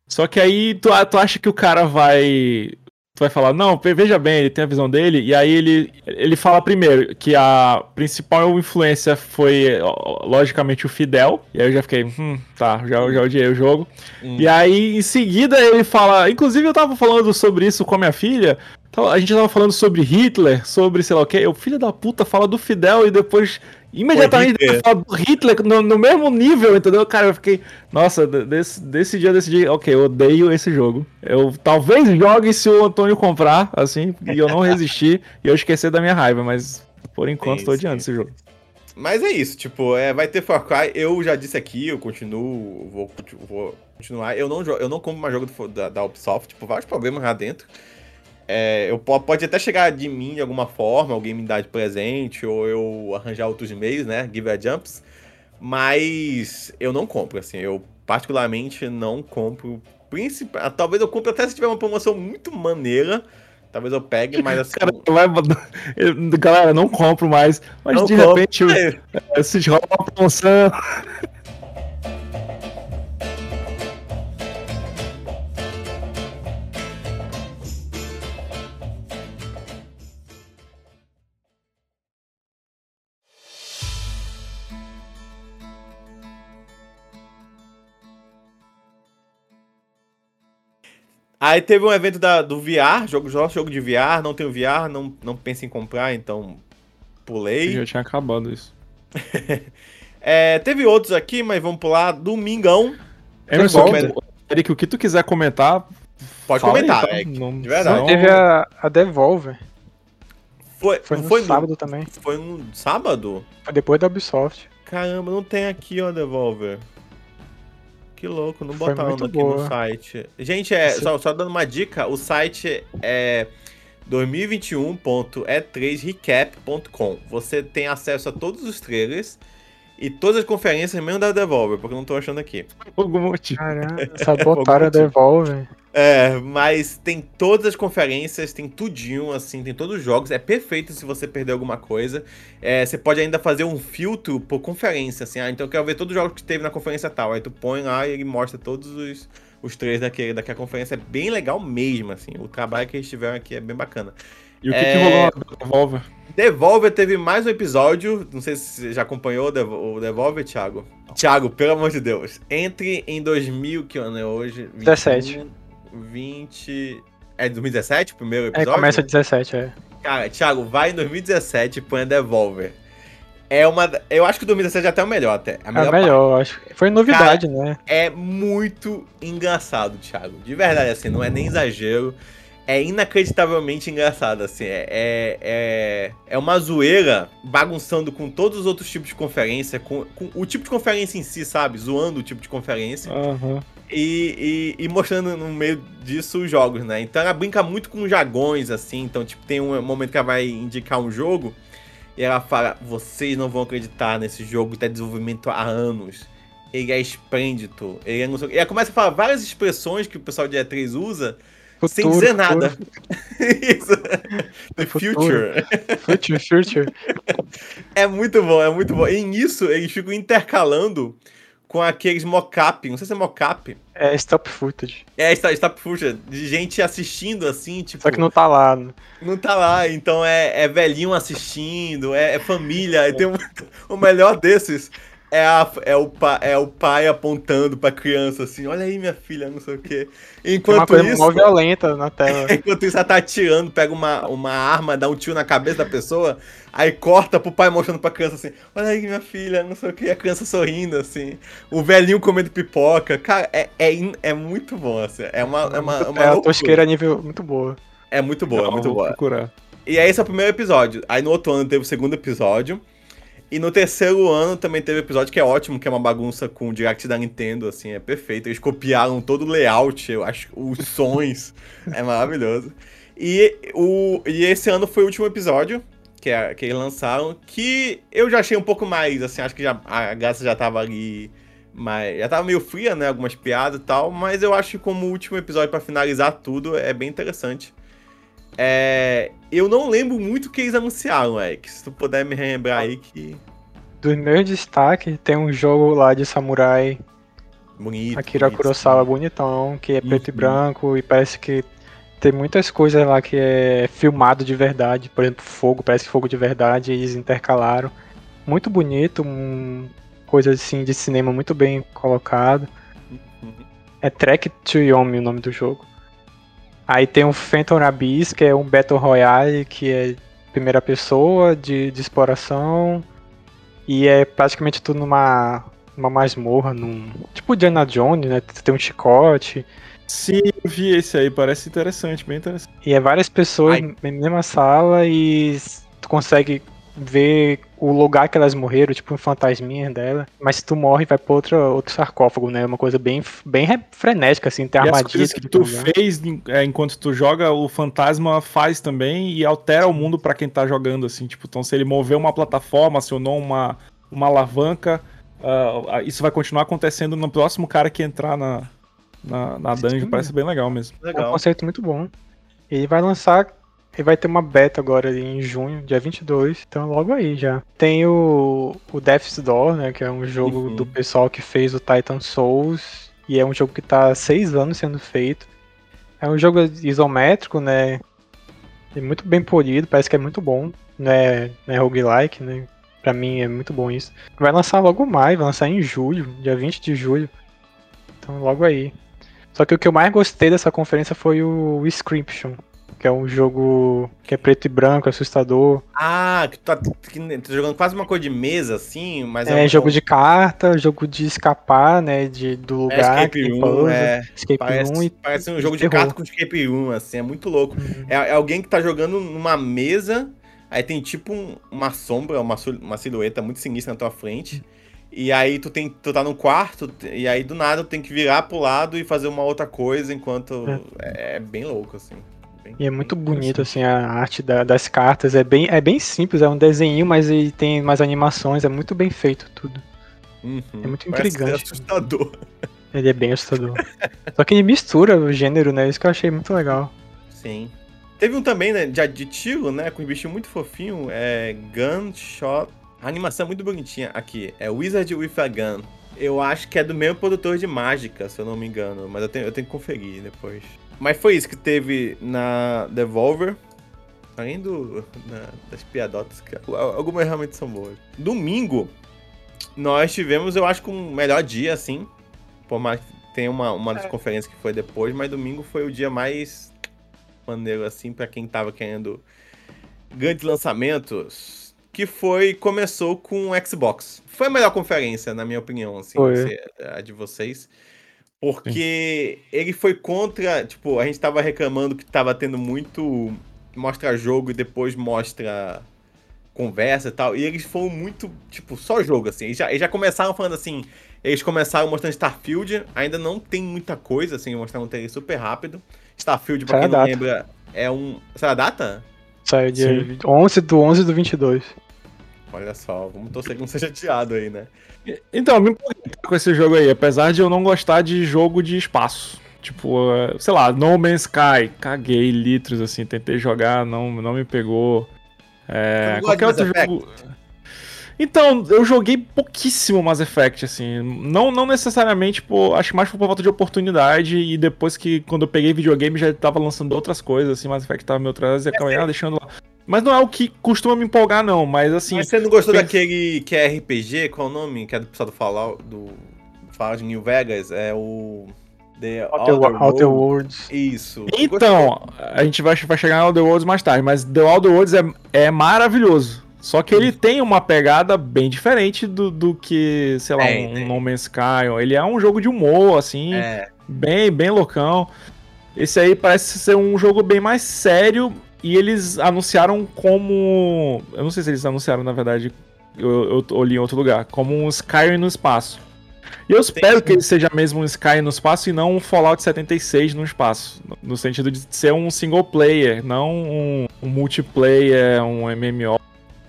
Só que aí tu, tu acha que o cara vai tu vai falar, não, veja bem, ele tem a visão dele, e aí ele, ele fala primeiro que a principal influência foi, logicamente, o Fidel, e aí eu já fiquei, hum, tá, já, já odiei o jogo. Hum. E aí, em seguida, ele fala, inclusive eu tava falando sobre isso com a minha filha, a gente tava falando sobre Hitler, sobre sei lá o que, o filho da puta fala do Fidel e depois Imediatamente do Hitler no, no, mesmo nível, entendeu? Cara, eu fiquei. Nossa, desse, desse dia eu decidi, ok, eu odeio esse jogo. Eu talvez jogue se o Antônio comprar, assim, e eu não (laughs) resistir e eu esquecer da minha raiva, mas por enquanto sim, tô odiando esse jogo. Mas é isso, tipo, é, vai ter Far Cry, eu já disse aqui, eu continuo, vou, vou continuar. Eu não, eu não compro mais jogo do, da, da Ubisoft, por vários problemas lá dentro. É, eu pode até chegar de mim de alguma forma, alguém me dar de presente, ou eu arranjar outros meios, né? Give a jumps. Mas eu não compro, assim. Eu particularmente não compro. Princip... Ah, talvez eu compre até se tiver uma promoção muito maneira. Talvez eu pegue, mas assim. Cara, vai... Galera, não compro mais. Mas não de compro. repente, é. se rola uma promoção. Aí teve um evento da, do VR, jogo, jogo de VR, não tenho VR, não, não penso em comprar, então pulei. Já tinha acabado isso. (laughs) é, teve outros aqui, mas vamos pular. Domingão. Emerson, Eric, o que tu quiser comentar. Pode comentar, aí, tá? não, de verdade. Não... Teve a, a Devolver. Foi, foi no foi sábado no, também. Foi no sábado? Foi depois da Ubisoft. Caramba, não tem aqui, ó, Devolver. Que louco, não botaram aqui boa. no site. Gente, é, só, só, dando uma dica, o site é 2021.e3recap.com. Você tem acesso a todos os trailers e todas as conferências mesmo da Devolver, porque eu não tô achando aqui. Algum motivo. Caramba, (laughs) sabotaram a Devolver. É, mas tem todas as conferências, tem tudinho, assim, tem todos os jogos. É perfeito se você perder alguma coisa. É, você pode ainda fazer um filtro por conferência, assim. Ah, então eu quero ver todos os jogos que teve na conferência tal. Aí tu põe lá e ele mostra todos os, os três daquele, daquela conferência. É bem legal mesmo, assim. O trabalho que eles tiveram aqui é bem bacana. E o que, é... que rolou Devolver? Devolver teve mais um episódio. Não sei se você já acompanhou o Devolver, Thiago. Thiago, pelo amor de Deus. Entre em 2000, que ano é hoje? 17. 20. É 2017 o primeiro é, episódio? É, começa 17, é. Cara, Thiago, vai em 2017 e põe a Devolver. É uma. Eu acho que o 2017 é até o melhor, até. A melhor, é melhor acho. Foi novidade, Cara, né? É muito engraçado, Thiago. De verdade, assim, não é nem exagero. É inacreditavelmente engraçado, assim. É, é, é, é uma zoeira bagunçando com todos os outros tipos de conferência, com, com o tipo de conferência em si, sabe? Zoando o tipo de conferência. Uhum e, e, e, mostrando no meio disso os jogos, né? Então ela brinca muito com jargões, assim. Então, tipo, tem um momento que ela vai indicar um jogo e ela fala: Vocês não vão acreditar nesse jogo, tá em desenvolvimento há anos. Ele é esplêndido. Ele é não sei... E ela começa a falar várias expressões que o pessoal de E3 usa futuro, sem dizer nada. (laughs) Isso. The future. Future, future. (laughs) É muito bom, é muito bom. E nisso eles ficam intercalando com aqueles mocap, não sei se é mocap. É stop footage. É stop footage, de gente assistindo assim, tipo. Só que não tá lá. Né? Não tá lá, então é, é velhinho assistindo, é, é família. É. Tem um, (laughs) o melhor desses é, a, é, o, pa, é o pai apontando pra criança assim: olha aí minha filha, não sei o quê. Enquanto uma coisa isso. violenta na tela. (laughs) enquanto isso, ela tá atirando, pega uma, uma arma, dá um tiro na cabeça da pessoa. Aí corta pro pai mostrando pra criança assim: Olha aí, minha filha, não sei o que, a criança sorrindo, assim. O velhinho comendo pipoca. Cara, é, é, é muito bom, assim. É uma. É, uma, uma é a tosqueira nível muito boa. É muito boa, é muito boa. Procurar. E aí, esse é o primeiro episódio. Aí no outro ano teve o segundo episódio. E no terceiro ano também teve episódio que é ótimo, que é uma bagunça com o direct da Nintendo, assim, é perfeito. Eles copiaram todo o layout, eu acho, os (laughs) sons, é maravilhoso. E, o, e esse ano foi o último episódio, que, é, que eles lançaram, que eu já achei um pouco mais, assim, acho que já, a graça já tava ali, mas já tava meio fria, né, algumas piadas e tal, mas eu acho que como último episódio para finalizar tudo é bem interessante. É, eu não lembro muito o que eles anunciaram, Eric, se tu puder me relembrar aí que... Dos meus destaques, tem um jogo lá de samurai Bonito. Akira bonito, Kurosawa bonitão, que é preto e branco e parece que Tem muitas coisas lá que é filmado de verdade, por exemplo, fogo, parece fogo de verdade, eles intercalaram. Muito bonito, um, coisa assim de cinema muito bem colocado. É Trek to Yomi o nome do jogo. Aí tem o Phantom Abyss, que é um Battle Royale, que é primeira pessoa, de, de exploração. E é praticamente tudo numa, numa masmorra, num. Tipo Diana Jones, né? Tem um chicote. Sim, eu vi esse aí, parece interessante, bem interessante. E é várias pessoas Ai. na mesma sala e tu consegue ver o lugar que elas morreram, tipo um fantasminha dela. Mas se tu morre, vai pra outro, outro sarcófago, né? Uma coisa bem, bem frenética, assim, tem armadilhas que, que tu fez é, enquanto tu joga, o fantasma faz também e altera o mundo para quem tá jogando, assim, tipo, então se ele mover uma plataforma, acionou uma, uma alavanca, uh, isso vai continuar acontecendo no próximo cara que entrar na, na, na dungeon, parece bem legal mesmo. Legal. É um conceito muito bom. Ele vai lançar ele vai ter uma beta agora em junho, dia 22, então logo aí já. Tem o, o Death's Door, né, que é um jogo uhum. do pessoal que fez o Titan Souls, e é um jogo que tá há seis anos sendo feito. É um jogo isométrico, né, é muito bem polido, parece que é muito bom, né, é roguelike, né, pra mim é muito bom isso. Vai lançar logo mais, vai lançar em julho, dia 20 de julho, então logo aí. Só que o que eu mais gostei dessa conferência foi o Inscription, que é um jogo que é preto e branco, assustador. Ah, que tu tá, que tá jogando quase uma coisa de mesa, assim, mas é, é um jogo de carta, jogo de escapar, né, de, do é, lugar. É, escape room, é. Escape parece, room e, parece um jogo de, de carta com escape room, assim, é muito louco. Uhum. É, é, alguém que tá jogando numa mesa, aí tem tipo um, uma sombra, uma, uma silhueta muito sinistra na tua frente. E aí tu tem tu tá no quarto, e aí do nada tu tem que virar pro lado e fazer uma outra coisa enquanto. É, é bem louco, assim. Bem, e é muito bonito, assim, a arte da, das cartas. É bem, é bem simples, é um desenho, mas ele tem mais animações, é muito bem feito tudo. Uhum, é muito intrigante. É assustador. (laughs) Ele é bem assustador. Só que ele mistura o gênero, né? Isso que eu achei muito legal. Sim. Teve um também, né, de, de tiro, né, com um bichinho muito fofinho, é Gunshot. A animação é muito bonitinha aqui, é Wizard with a Gun. Eu acho que é do mesmo produtor de mágica, se eu não me engano, mas eu tenho, eu tenho que conferir depois. Mas foi isso que teve na Devolver. Além do, na, das piadotas, que algumas realmente são boas. Domingo, nós tivemos, eu acho que um melhor dia, assim. Por mais que tenha uma, uma das é. conferências que foi depois, mas domingo foi o dia mais maneiro, assim, para quem tava querendo grandes lançamentos. Que foi, começou com o Xbox. Foi a melhor conferência, na minha opinião, assim, a de vocês. Porque Sim. ele foi contra. Tipo, a gente tava reclamando que tava tendo muito. Mostra jogo e depois mostra conversa e tal. E eles foram muito, tipo, só jogo, assim. Eles já, eles já começaram falando assim. Eles começaram mostrando Starfield, ainda não tem muita coisa, assim, mostraram um trailer super rápido. Starfield, pra Sai quem não lembra, é um. Sai a data? Saiu dia Sim. 11 do 11 do 22. Olha só, vamos torcer que não seja adiado aí, né? Então, me empolguei com esse jogo aí, apesar de eu não gostar de jogo de espaço. Tipo, eh, sei lá, No Man's Sky, caguei litros, assim, tentei jogar, não, não me pegou. É, qualquer outro jogo. Então, eu joguei pouquíssimo Mass Effect, assim. Não, não necessariamente, por, acho mais por falta de oportunidade. E depois que, quando eu peguei videogame, já tava lançando outras coisas, assim. Mass Effect tava meio atrás e acabei ah, deixando lá. Mas não é o que costuma me empolgar, não. Mas assim. Mas você não gostou penso... daquele que é RPG? Qual é o nome? Que é do pessoal do Fallout, do Fallout New Vegas? É o. The Outer, Outer, Outer Worlds. Isso. Então, a gente vai, vai chegar no Outer Worlds mais tarde, mas The Outer Worlds é, é maravilhoso. Só que ele tem uma pegada bem diferente do, do que, sei lá, é, um é. No Man's Sky. Ele é um jogo de humor, assim, é. bem, bem loucão. Esse aí parece ser um jogo bem mais sério, e eles anunciaram como. Eu não sei se eles anunciaram, na verdade. Eu, eu li em outro lugar. Como um Skyrim no espaço. E eu espero que ele seja mesmo um Skyrim no espaço e não um Fallout 76 no espaço. No sentido de ser um single player, não um, um multiplayer, um MMO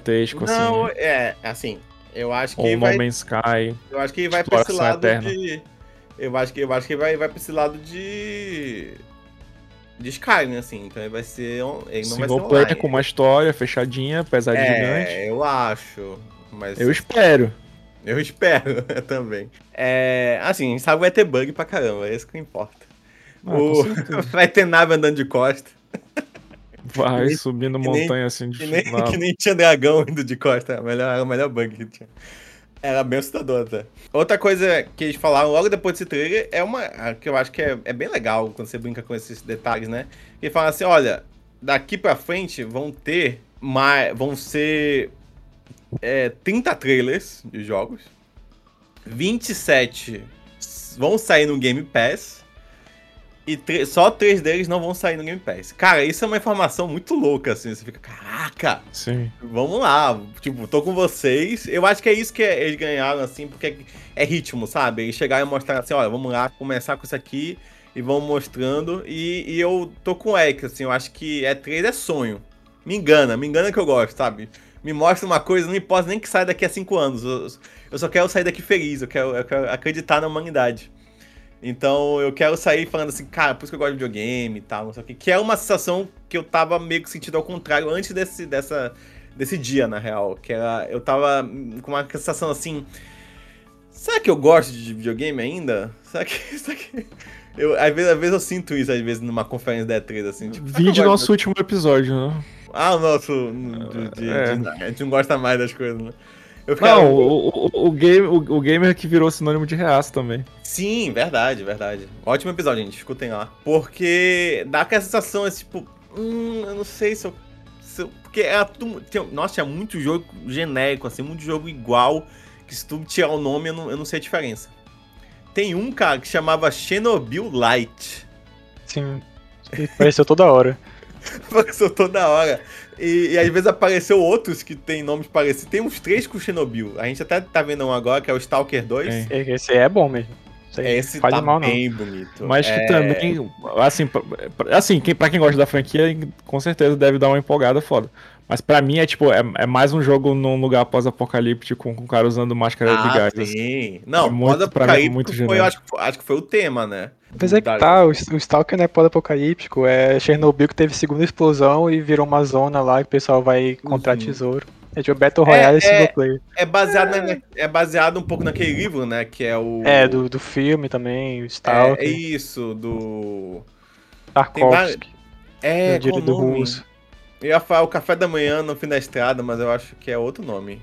texto assim. Não, é, assim. Eu acho que. Ou vai... No Man's Sky. Eu acho que vai pra esse lado eterna. de. Eu acho que, eu acho que vai, vai pra esse lado de de Skyrim, assim. Então ele vai ser. Ele não Single vai ser player com uma história fechadinha, de é, gigante. É, eu acho. Mas... Eu espero. Eu (laughs) espero também. É, assim, a gente sabe que vai ter bug pra caramba, é isso que importa. Ah, o... (laughs) vai ter nave andando de costa. Vai (laughs) nem- subindo que nem- montanha assim de Que nem, que nem tinha dragão indo de costa. O melhor, era o melhor bug que tinha. Era bem assustador até. Outra coisa que eles falaram logo depois desse trailer é uma. Que eu acho que é, é bem legal quando você brinca com esses detalhes, né? Eles falam assim: olha, daqui pra frente vão ter mais. Vão ser. é, 30 trailers de jogos. 27 vão sair no Game Pass. E só três deles não vão sair no Game Pass. Cara, isso é uma informação muito louca, assim. Você fica, caraca, Sim. vamos lá. Tipo, tô com vocês. Eu acho que é isso que eles ganharam, assim, porque é ritmo, sabe? Eles chegaram e mostraram assim, olha, vamos lá, começar com isso aqui. E vão mostrando. E, e eu tô com o Eric, assim, eu acho que E3 é sonho. Me engana, me engana que eu gosto, sabe? Me mostra uma coisa, não importa nem que saia daqui a cinco anos. Eu, eu só quero sair daqui feliz, eu quero, eu quero acreditar na humanidade. Então eu quero sair falando assim, cara, por isso que eu gosto de videogame e tal, não sei o que. Que é uma sensação que eu tava meio que sentindo ao contrário antes desse, dessa, desse dia, na real. Que era. Eu tava com uma sensação assim. Será que eu gosto de videogame ainda? Será que. (laughs) Será que... Eu, às, vezes, às vezes eu sinto isso, às vezes, numa conferência da E3, assim. Tipo, Vídeo gosto nosso último episódio, né? ah, o nosso. de- de- É. de- a gente não gosta mais das coisas, né? Eu ficava- Não, o, o, o, game, o, o gamer que virou sinônimo de reaço também. Sim, verdade, verdade. Ótimo episódio, gente. Escutem lá. Porque dá aquela sensação, assim, tipo, hum, eu não sei se eu. se eu- porque era tudo. tinha- nossa, tinha muito jogo genérico, assim, muito jogo igual. Que se tu tirar o nome, eu não, eu não sei a diferença. Tem um, cara, que chamava Chernobyl Light. Sim. E Apareceu toda hora. (laughs) Apareceu toda hora. E, e às vezes apareceu outros que tem nomes parecidos. Tem uns três com Chernobyl. A gente até tá vendo um agora, que é o Stalker 2. Tem. Esse aí é bom mesmo. Esse faz tá mal, não. bem bonito. Mas que É, também, assim, pra- assim quem, pra quem gosta da franquia, com certeza deve dar uma empolgada foda. Mas pra mim é tipo, é, é mais um jogo num lugar pós-apocalíptico com, com o cara usando máscara de Ah, gás. assim. sim. Não, É muito- pra mim é muito foi, acho, que foi- acho que foi o tema, né? Mas é que tá, o, o Stalker não é pós-apocalíptico, é Chernobyl que teve segunda explosão e virou uma zona lá que o pessoal vai encontrar Uhum. tesouro. É tipo Battle Royale É, single é. player. É baseado, na- é baseado um pouco naquele livro, né? Que é o. É, do, do filme também, o É, Stalker, é isso, do. Tarkovsky, É, do do russo. Eu ia falar o café da manhã no fim da estrada, mas eu acho que é outro nome.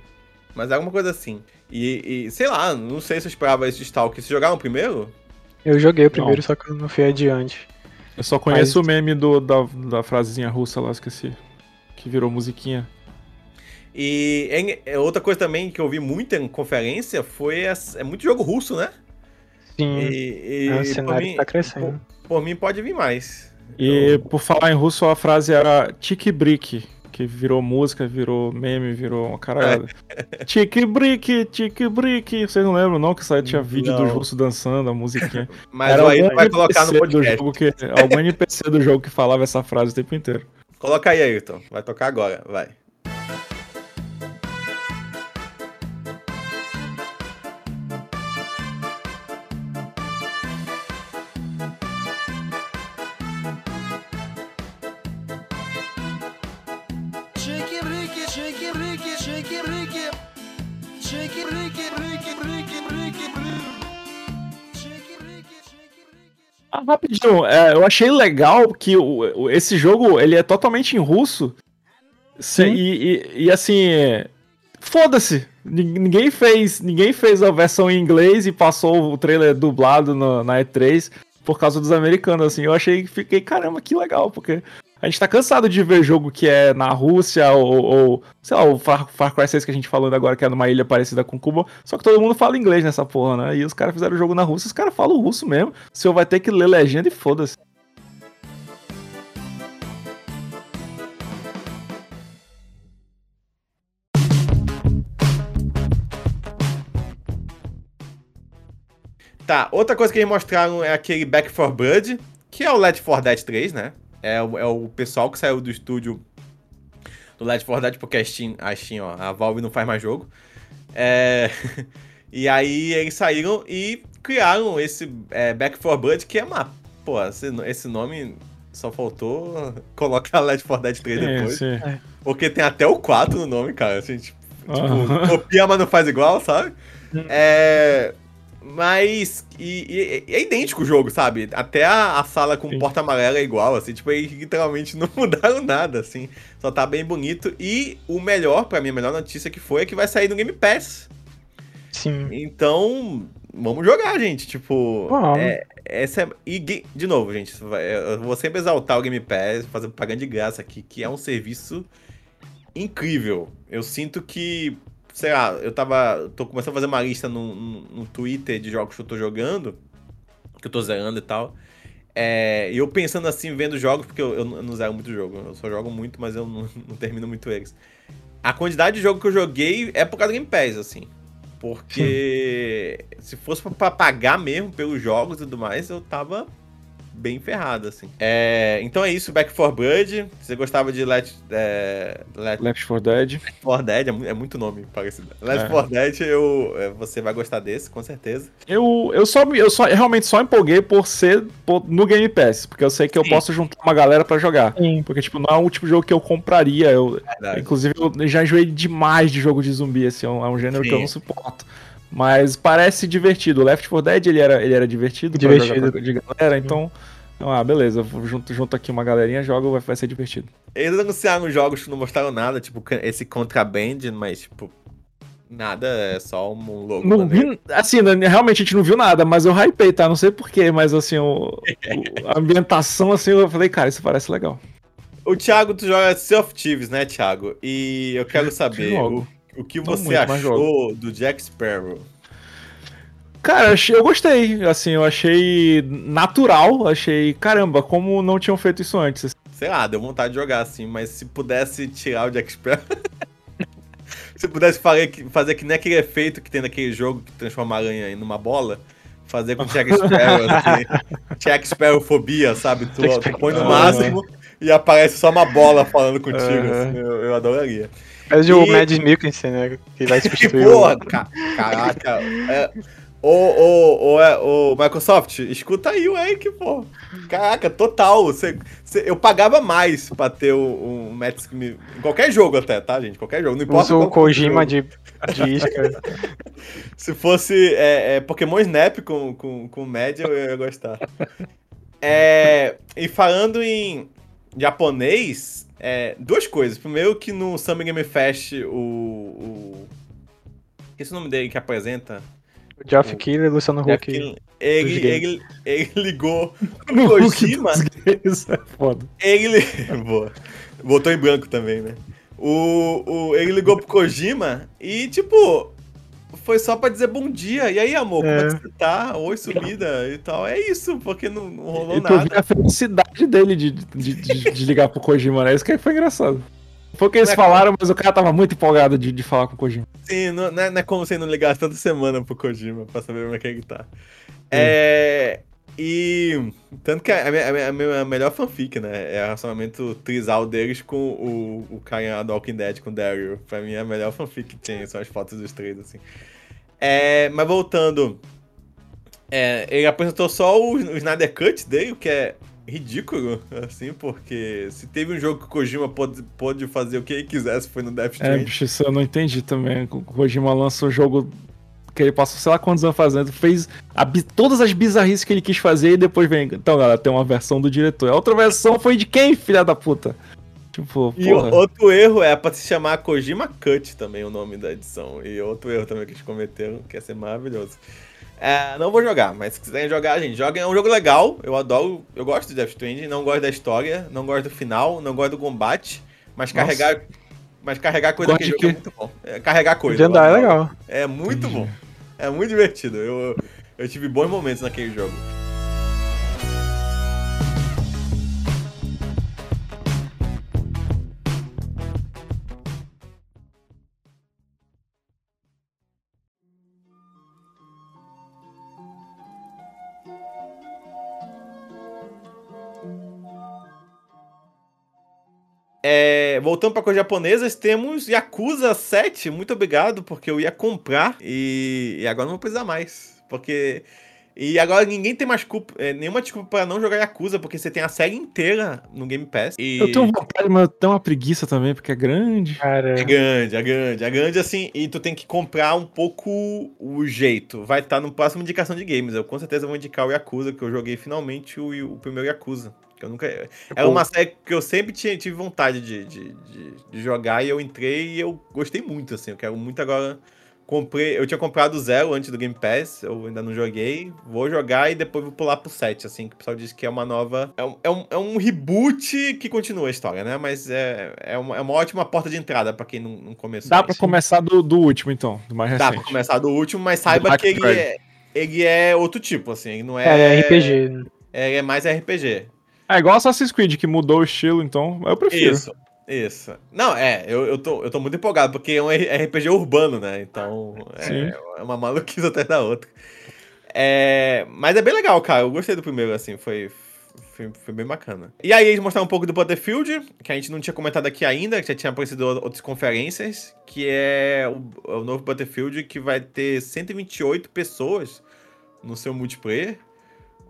Mas é alguma coisa assim. E, e, sei lá, não sei se eu esperava esse Stalker. Vocês jogaram primeiro? Eu joguei o primeiro, Não. só que eu não fui adiante. Eu só conheço o meme do, da, da frasezinha russa lá, esqueci. Que virou musiquinha. E em- é outra coisa também que eu vi muito em conferência foi. as- é muito jogo russo, né? Sim, E, e é, o cenário mim- tá crescendo. Por, por mim pode vir mais. E por falar em russo, a frase era Tiki Brick, que virou música, virou meme, virou uma caralhada. Tiki Brick, Tiki Brick. Vocês não lembram, não? Que saiu, tinha vídeo Não. dos russos dançando, a musiquinha. (laughs) Mas Era algum vai colocar no NPC do podcast. jogo que, algum NPC do jogo que falava essa frase o tempo inteiro. Coloca aí, Ayrton. Vai tocar agora, vai. Ah, rapidinho, é, eu achei legal que o, o- esse jogo ele é totalmente em russo. Se-. E, e- e, assim, foda-se. Nin- Ninguém fez, ninguém fez a versão em inglês e passou o trailer dublado no- na E3 por causa dos americanos. Assim, eu achei, fiquei caramba, que legal, porque a gente tá cansado de ver jogo que é na Rússia ou, ou, sei lá, o Far, Far Cry 6 que a gente falando agora que é numa ilha parecida com Cuba, só que todo mundo fala inglês nessa porra, né? E os caras fizeram o jogo na Rússia, os caras falam russo mesmo. O senhor vai ter que ler legenda e foda-se. Tá, outra coisa que eles mostraram é aquele Back 4 Blood, que é o Left 4 Dead 3, né? É, o- é o pessoal que saiu do estúdio do Left 4 Dead, porque a Steam, a Steam, ó, a Valve não faz mais jogo. É... (laughs) e aí eles saíram e criaram esse é, Back 4 Blood, que é uma... Pô, esse, esse nome só faltou (laughs) colocar Left 4 Dead 3 depois. sim. Porque tem até o 4 no nome, cara. Assim, tipo, Aham. copia, mas não faz igual, sabe? É... Mas. E, e- é idêntico o jogo, sabe? Até a, a sala com Sim. porta amarela é igual, assim. Tipo, eles literalmente não (laughs) mudaram nada, assim. Só tá bem bonito. E o melhor, pra mim, a melhor notícia que foi é que vai sair no Game Pass. Sim. Então, vamos jogar, gente. Tipo, é, essa é, e de novo, gente, eu vou sempre exaltar o Game Pass, fazer propaganda de graça aqui, que é um serviço incrível. Eu sinto que, sei lá, eu tava, tô começando a fazer uma lista no, no, Twitter de jogos que eu tô jogando, que eu tô zerando e tal. É, e eu pensando assim, vendo jogos, porque eu, eu não zero muito jogo, eu só jogo muito, mas eu não, (laughs) não termino muito eles. A quantidade de jogo que eu joguei é por causa do Game Pass, assim. Porque se fosse pra pagar mesmo pelos jogos e tudo mais, eu tava bem ferrado, assim. É, então é isso, Back 4 Blood. Se você gostava de Let, é, Let Left 4 Dead. 4 Dead, é é muito nome parecido. Let É. 4 Dead, eu, é, você vai gostar desse, com certeza. Eu, eu, só, eu só realmente só empolguei por ser por- no Game Pass, porque eu sei que eu Sim. posso juntar uma galera pra jogar. Sim. Porque, tipo, não é o tipo de jogo que eu compraria. Eu, Verdade. inclusive, eu já enjoei demais de jogo de zumbi, assim, é um, é um gênero que eu Sim. não suporto. Mas parece divertido. O Left 4 Dead, ele era, ele era divertido, pra Divertido. jogar com- de galera, então... então, Ah, beleza, junto, junto aqui uma galerinha, jogo, vai, vai ser divertido. Eles anunciaram jogos que não mostraram nada, tipo esse Contraband, mas, tipo, nada, é só um logo. Não vi, assim, né, realmente a gente não viu nada, mas eu hypei, tá? Não sei porquê, mas assim, o, o- a ambientação, assim, eu falei, cara, isso parece legal. O Thiago, tu joga Sea of Thieves, né, Thiago? E eu quero saber o, o que Não você muito, achou do Jack Sparrow. Cara, eu gostei, assim, eu achei natural, achei, caramba, como não tinham feito isso antes. Sei lá, deu vontade de jogar assim, mas se pudesse tirar o Jack Sparrow. (laughs) se pudesse fazer que, fazer que nem aquele efeito que tem naquele jogo que transforma a aranha em numa bola. Fazer com Jack (laughs) Sparrow, assim. Jack Sparrow fobia, sabe? Tu, tu põe no Sparrow. máximo e aparece só uma bola falando contigo. Aham. assim, eu, eu adoraria. É o E- Mads Mikkelsen, né? Que vai (laughs) substituir o... porra, ca- caraca. É, ô, ô, ô, é, ô, Microsoft, escuta aí o Eric, pô. Caraca, total. Você, você- eu pagava mais pra ter o, o Matt Smith. Em qualquer jogo até, tá, gente? Qualquer jogo. Não importa Usa o Kojima jogo. de, de isca. (laughs) Se fosse é, é, Pokémon Snap com, com, com Mad, eu ia gostar. É, e falando em japonês, é, duas coisas. Primeiro que no Summer Game Fest, o... o... Esse é o nome dele que apresenta? O Geoff Keighley e Luciano Jeff Huck. Ele, games. ele, ele ligou (laughs) o No Kojima. Isso é foda. Ele. (laughs) Boa. Botou em branco também, né? O, o, ele ligou pro Kojima e, tipo, foi só pra dizer bom dia. E aí, amor, como é que você tá? Oi, sumida e tal. É isso, porque não, não rolou E tu nada. a felicidade dele de, de, de, de ligar pro Kojima, né? Isso que foi engraçado. Foi o que eles é falaram, mas o cara tava muito empolgado de, de falar com o Kojima. Sim, não, não é, não é como você não ligar toda semana pro Kojima pra saber como é que ele tá. É. E. Tanto que a minha, a minha- a melhor fanfic, né? É o relacionamento trisal deles com o, o cara do Walking Dead, com o Daryl. Pra mim, é a melhor fanfic que tem, são as fotos dos três, assim. É, mas voltando. É, ele apresentou só o, o Snyder Cut dele, o que é ridículo, assim, porque se teve um jogo que o Kojima pôde, pôde fazer o que ele quisesse, foi no Death É, Stranding. bicho, isso eu não entendi também. O Kojima lançou o jogo que ele passou sei lá quantos anos fazendo, fez a todas as bizarrices que ele quis fazer e depois vem. Então, galera, tem uma versão do diretor. A outra versão foi de quem, filha da puta? Tipo, E porra. outro erro é pra se chamar Kojima Cut também o nome da edição. E outro erro também que eles cometeram, que ia ser maravilhoso. É, não vou jogar, mas se quiserem jogar, gente, joguem. É um jogo legal, eu adoro, eu gosto de Death Stranding, não gosto da história, não gosto do final, não gosto do combate, mas Nossa. carregar mas carregar coisa Gosta que é muito bom. É, carregar coisa. Andar é legal. É muito Entendi. bom. É muito divertido. Eu, eu tive bons momentos naquele jogo. É, voltando para coisas japonesas, temos Yakuza 7. Muito obrigado, porque eu ia comprar e, e agora não vou precisar mais. Porque E agora ninguém tem mais culpa, é, nenhuma desculpa pra não jogar Yakuza, porque você tem a série inteira no Game Pass. E Eu tenho vontade, mas eu tenho uma preguiça também, porque é grande. Cara, é grande, é grande, é grande assim, e tu tem que comprar um pouco o jeito. Vai estar no próximo indicação de games. Eu com certeza vou indicar o Yakuza, que eu joguei finalmente o, o primeiro Yakuza. Que eu nunca. Era uma série que eu sempre tinha, tive vontade de, de, de, de jogar e eu entrei e eu gostei muito, assim. Eu quero muito agora. Comprei, eu tinha comprado o zero antes do Game Pass, eu ainda não joguei. Vou jogar e depois vou pular pro 7, assim, que o pessoal diz que é uma nova. É um, é um, é um reboot que continua a história, né? Mas é, é, uma, é uma ótima porta de entrada pra quem não, não começou. Dá pra antes. começar do, do último, então, do mais Dá recente. pra começar do último, mas saiba que ele é, ele é outro tipo, assim. Ele não é. é, é RPG. É, é mais RPG. É igual Assassin's Creed, que mudou o estilo, então eu prefiro. Isso. Isso. Não, é, eu, eu, tô, eu tô muito empolgado, porque é um RPG urbano, né? Então é, é uma maluquice até da outra. É, mas é bem legal, cara. Eu gostei do primeiro, assim, foi, foi, foi bem bacana. E aí eles mostraram um pouco do Battlefield, que a gente não tinha comentado aqui ainda, que já tinha aparecido outras conferências, que é o, o novo Battlefield que vai ter 128 pessoas no seu multiplayer.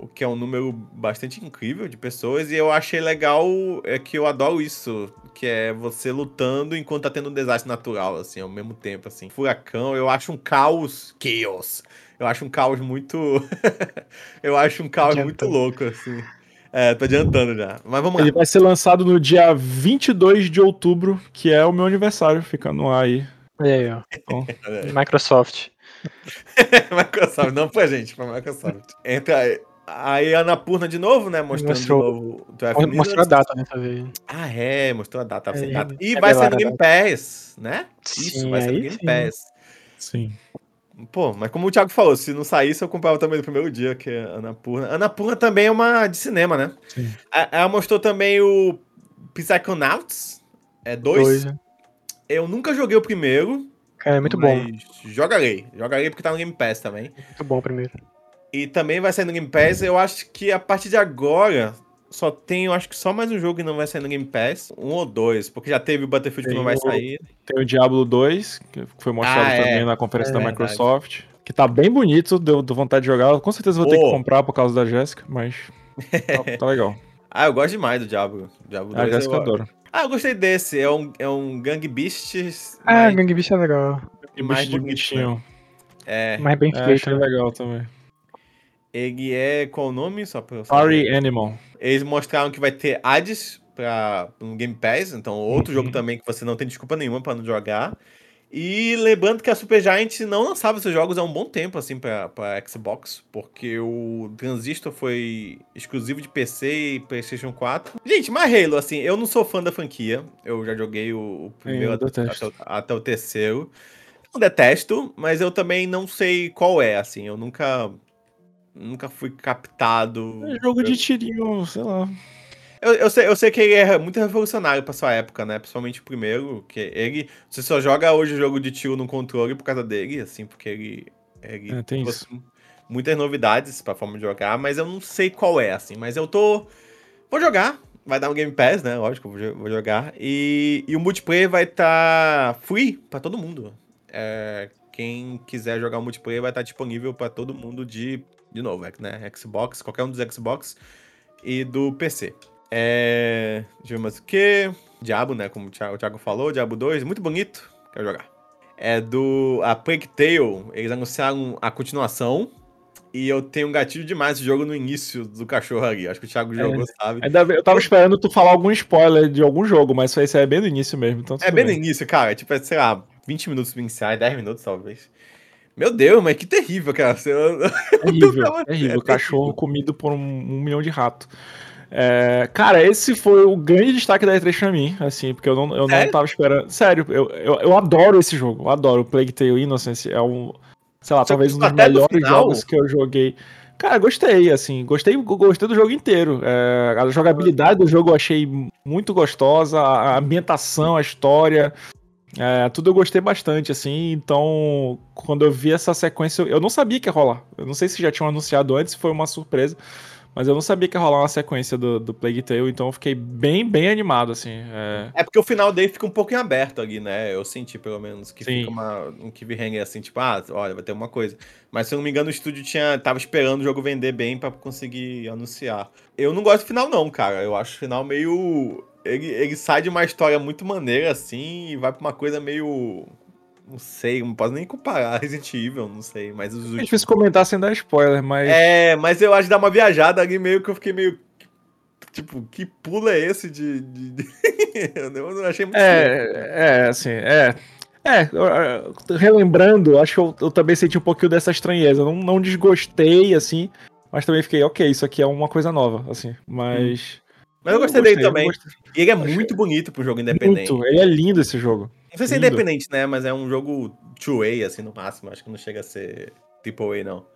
O que é um número bastante incrível de pessoas. E eu achei legal é que eu adoro isso. Que é você lutando enquanto tá tendo um desastre natural, assim, ao mesmo tempo, assim. Furacão, eu acho um caos. Chaos. Eu acho um caos muito. (laughs) eu acho um caos muito louco, assim. É, tô adiantando já. Mas vamos lá. Ele vai ser lançado no dia 22 de outubro, que é o meu aniversário, fica no ar aí. Olha aí, ó. Então, (laughs) Microsoft. (laughs) Microsoft, não pra gente, pra Microsoft. Entra aí. A Anapurna de novo, né? Mostrando Mostrou- de novo o 12 Mostrou a data dessa vez. Ah, é, mostrou a data, tava sem É, data. E é vai sair no Game a Pass, né? Isso, Sim, vai sair no Game sim. Pass. sim. Pô, mas como o Thiago falou, se não saísse, eu comprava também no primeiro dia, que é Anapurna. Anapurna também é uma de cinema, né? Sim. Ela mostrou também o Psychonauts, é dois. Dois. né? Eu nunca joguei o primeiro. Cara, é muito bom. Jogarei, jogarei porque tá no Game Pass também. Muito bom primeiro. E também vai sair no Game Pass. Eu acho que a partir de agora só tem, eu acho que só mais um jogo que não vai sair no Game Pass. Um ou dois, porque já teve o Battlefield que Tem não vai o- sair. Tem o Diablo 2, que foi mostrado Ah, é. também na conferência É da verdade. Microsoft. Que tá bem bonito, deu, deu vontade de jogar. Com certeza vou ter Pô. que comprar por causa da Jéssica, mas tá, (laughs) tá legal. Ah, eu gosto demais do Diablo. Diablo A 2 Jéssica eu... adora. Ah, eu gostei desse. É um, é um Gang Beasts. Ah, mais- Gang Beast é legal. E mais bichinho. É, Mais bem É, feito. achei né? legal também. Ele é. Qual o nome? Só pra eu Party. Animal. Eles mostraram que vai ter Hades pra, no Game Pass, então outro Uhum. jogo também que você não tem desculpa nenhuma pra não jogar. E lembrando que a Supergiant não lançava esses jogos há um bom tempo, assim, pra, pra Xbox, porque o Transistor foi exclusivo de PC e PlayStation 4. Gente, mas Halo, assim, eu não sou fã da franquia, eu já joguei o, o primeiro até, até até o terceiro. Não detesto, mas eu também não sei qual é, assim, eu nunca. Nunca fui captado. É jogo de tirinho, sei lá. Eu, eu, sei, eu sei que ele é muito revolucionário pra sua época, né? Principalmente o primeiro, que ele... Você só joga hoje o jogo de tiro no controle por causa dele, assim, porque ele... ele É, tem trouxe Muitas novidades pra forma de jogar, mas eu não sei qual é, assim. Mas eu tô... Vou jogar. Vai dar um Game Pass, né? Lógico, vou, jo- vou jogar. E, e o multiplayer vai estar free pra todo mundo. É, quem quiser jogar o multiplayer vai estar disponível pra todo mundo de... De novo, é, né? Xbox, qualquer um dos Xbox e do PC. É. Deixa eu ver mais o que. Diabo, né? Como o Thiago, falou, Diabo 2, muito bonito. Quero jogar. É do. A Plague Tale. Eles anunciaram a continuação. E eu tenho um gatilho demais esse jogo no início do cachorro ali. Acho que o Thiago jogou, sabe? Ainda bem- Eu tava esperando tu falar algum spoiler de algum jogo, mas esse aí é bem no início mesmo. Então É tudo bem no início, cara. Tipo, é, sei lá, 20 minutos iniciais, 10 minutos talvez. Meu Deus, mas que terrível, cara. Você... (laughs) Terrível, Não, é terrível. terrível. Cachorro comido por um, um milhão de ratos. É, cara, esse foi o grande destaque da E3 pra mim, assim, porque eu não, eu não tava esperando. Sério, eu, eu, eu adoro esse jogo, eu adoro. Plague Tale Innocence é um, sei lá, Você talvez um dos do melhores final? jogos que eu joguei. Cara, gostei, assim, gostei, gostei do jogo inteiro. É, a jogabilidade do jogo eu achei muito gostosa, a ambientação, a história, é, tudo eu gostei bastante, assim. Então, quando eu vi essa sequência, eu- não sabia que ia rolar. Eu não sei se já tinham anunciado antes, foi uma surpresa. Mas eu não sabia que ia rolar uma sequência do, do Plague Tale, então eu fiquei bem, bem animado, assim. É, É porque o final dele fica um pouco em aberto ali, né? Eu senti, pelo menos, que Sim. fica uma, um cliffhanger assim, tipo, ah, olha, vai ter uma coisa. Mas se eu não me engano, o estúdio tinha, tava esperando o jogo vender bem pra conseguir anunciar. Eu não gosto do final, não, cara. Eu acho o final meio. Ele, ele sai de uma história muito maneira, assim, e vai pra uma coisa meio. Não sei, não posso nem comparar (laughs) Resident Evil, não sei, mas os é últimos. difícil comentar sem dar spoiler, mas. É, mas eu acho que dá uma viajada ali meio que eu fiquei meio. Tipo, que pulo é esse de. de- de- (laughs) eu não achei muito. estranho. É, é, assim, é. É, relembrando, acho que eu, eu também senti um pouquinho dessa estranheza. Não, não desgostei, assim, mas também fiquei, ok, isso aqui é uma coisa nova, assim. Mas. Mas eu gostei dele eu também. gostei E ele é muito bonito pro jogo independente. Muito, ele é lindo esse jogo. Não sei se é independente, né? Mas é um jogo two-way, assim, no máximo. Acho que não chega a ser triple A, não.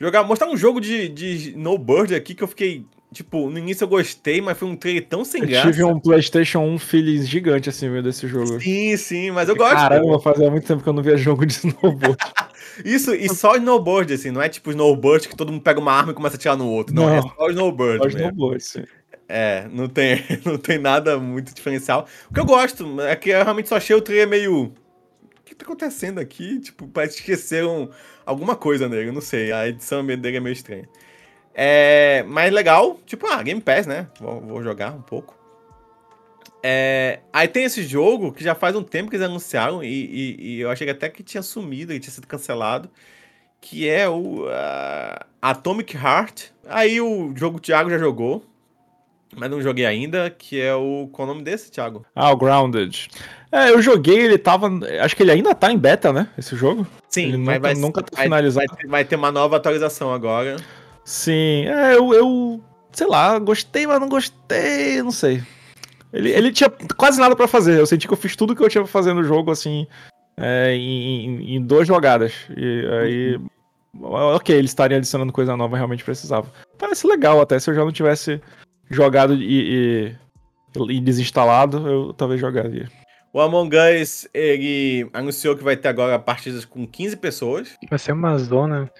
Jogar, mostrar um jogo de, de No Bird aqui que eu fiquei. Tipo, no início eu gostei, mas foi um trailer tão sem Eu graça. tive um PlayStation 1 feeling gigante, assim, meio desse jogo. Sim, sim, mas eu gosto. Caramba, fazia muito tempo que eu não via jogo de (laughs) snowboard. Isso, e só snowboard, assim, não é tipo snowboard que todo mundo pega uma arma e começa a atirar no outro. Não, Não. é só snowboard. Só mesmo. snowboard, sim. É, não tem, (laughs) não tem nada muito diferencial. O que eu gosto é que eu realmente só achei o trailer meio. O que tá acontecendo aqui? Tipo, parece que esqueceram alguma coisa nele, eu não sei. A edição dele é meio estranha. É, mas legal, tipo, ah, Game Pass, né? Vou, vou jogar um pouco. É, aí tem esse jogo que já faz um tempo que eles anunciaram e, e- e eu achei até que tinha sumido, e tinha sido cancelado, que é o ah, Atomic Heart. Aí o jogo o Thiago já jogou, mas não joguei ainda, que é o. Qual é o nome desse, Thiago? Ah, o Grounded. É, eu joguei, ele tava. Acho que ele ainda tá em beta, né? Esse jogo? Sim, Ele mas nunca- vai, nunca tá vai- finalizado. Vai, ter- vai ter uma nova atualização agora. Sim, é, eu, eu. Sei lá, gostei, mas não gostei, não sei. Ele, ele tinha quase nada pra fazer. Eu senti que eu fiz tudo que eu tinha pra fazer no jogo, assim, é, em, em- em duas jogadas. E aí. Ok, eles estariam adicionando coisa nova, realmente precisava. Parece legal até, se eu já não tivesse jogado e, e, e desinstalado, eu talvez jogaria. O Among Us, ele anunciou que vai ter agora partidas com 15 pessoas. (laughs) Vai ser uma zona.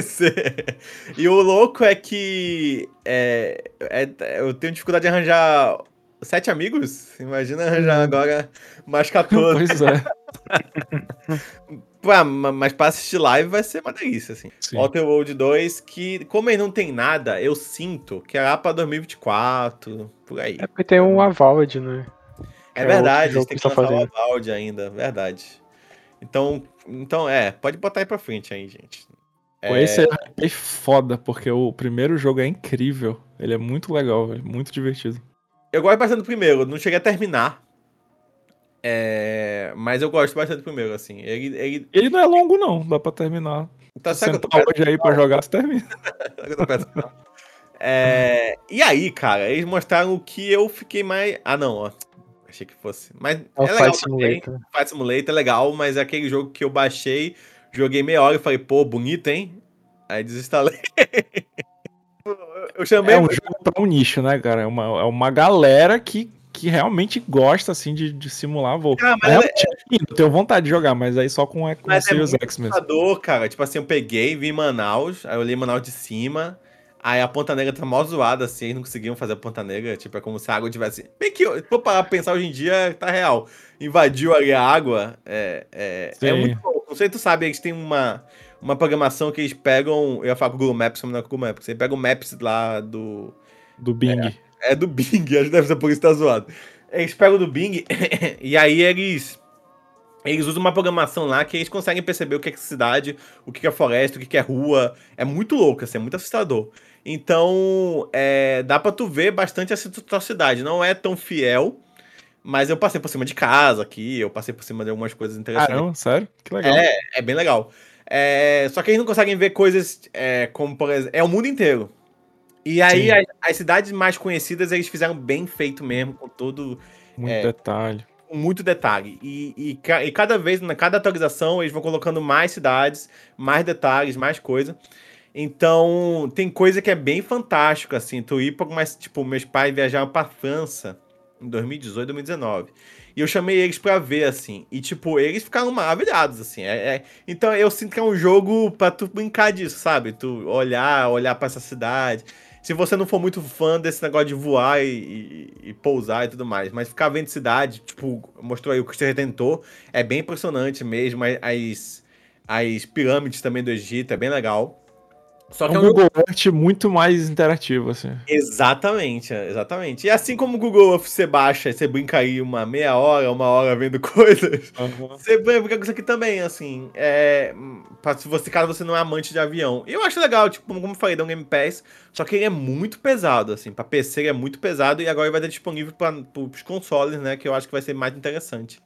Ser- e o louco é que é, é- eu tenho dificuldade de arranjar sete amigos. Imagina arranjar agora mais 14. Pois é. (laughs) Pá, ma- mas pra assistir live vai ser uma delícia, assim. Sim. Outer World 2, que como ele não tem nada, eu sinto que é lá pra 2024, por aí. É porque tem um Avalid, né? É, é verdade, eles jogo têm que que tá lançar o fazendo. Avald ainda, verdade. Então, então, é, pode botar aí pra frente aí, gente. Pô, esse é foda, porque o primeiro jogo é incrível. Ele é muito legal, é muito divertido. Eu gosto bastante do primeiro, não cheguei a terminar. É, mas eu gosto bastante do primeiro, assim. Ele, ele Ele não é longo, não, dá pra terminar. eu tô sentar perto hoje aí pra jogar, você termina. (laughs) É, e aí, cara, eles mostraram o que eu fiquei mais. Ah, não, ó. Achei que fosse. Mas É é legal também. Simulator. Flight Simulator é legal, mas é aquele jogo que eu baixei, joguei meia hora e falei, pô, bonito, hein? Aí desinstalei. (laughs) eu chamei. É um jogo pra um nicho, né, cara? É uma, é uma galera que, que realmente gosta, assim, de, de simular voo. Ah, mas Realmente, eu tenho vontade de jogar, mas aí só com, com o Mas é Series muito X mesmo. assustador, cara. Tipo assim, eu peguei, vi em Manaus, aí eu olhei Manaus de cima, aí a Ponta Negra tá mó zoada, assim, eles não conseguiam fazer a Ponta Negra, tipo, é como se a água tivesse... Bem que, for parar pra pensar hoje em dia, tá real. Invadiu ali a água, é, é, é muito louco. Não sei se tu sabe, eles têm uma, uma programação que eles pegam, eu ia falar com o Google Maps, não é com o Google Maps, você pega o Maps lá do... Do Bing. É do Bing, acho que deve ser por isso que tá zoado. Eles pegam do Bing (coughs) e aí eles. Eles usam uma programação lá que eles conseguem perceber o que é cidade, o que é floresta, o que é rua. É muito louco, assim, é muito assustador. Então, é, dá pra tu ver bastante essa tua cidade. Não é tão fiel, mas eu passei por cima de casa aqui, eu passei por cima de algumas coisas interessantes. Caramba, sério? Que legal. É, é bem legal. É, só que eles não conseguem ver coisas é, como, por exemplo, é o mundo inteiro. E aí, as, as cidades mais conhecidas, eles fizeram bem feito mesmo, com todo, Muito é. detalhe. com muito detalhe. E, e, e cada vez, na cada atualização, eles vão colocando mais cidades, mais detalhes, mais coisa. Então, tem coisa que é bem fantástica, assim. Tu ir pra mais, tipo, meus pais viajaram pra França em 2018, 2019. E eu chamei eles pra ver, assim. E, tipo, eles ficaram maravilhados, assim. É, é- Então, eu sinto que é um jogo pra tu brincar disso, sabe? Tu olhar, olhar pra essa cidade. Se você não for muito fã desse negócio de voar e, e- e pousar e tudo mais, mas ficar vendo cidade, tipo, mostrou aí o Cristo Redentor, é bem impressionante mesmo, as- as, pirâmides também do Egito, é bem legal. Só É que é um jogo Google Earth muito mais interativo, assim. Exatamente, exatamente. E assim como o Google Earth você baixa e você brinca aí uma meia hora, uma hora vendo (laughs) coisas, você brinca com isso aqui também, assim. É, se você, caso você não é amante de avião. E eu acho legal, tipo, como eu falei, dá um Game Pass, só que ele é muito pesado, assim. Pra PC ele é muito pesado e agora ele vai estar disponível para os consoles, né? Que eu acho que vai ser mais interessante.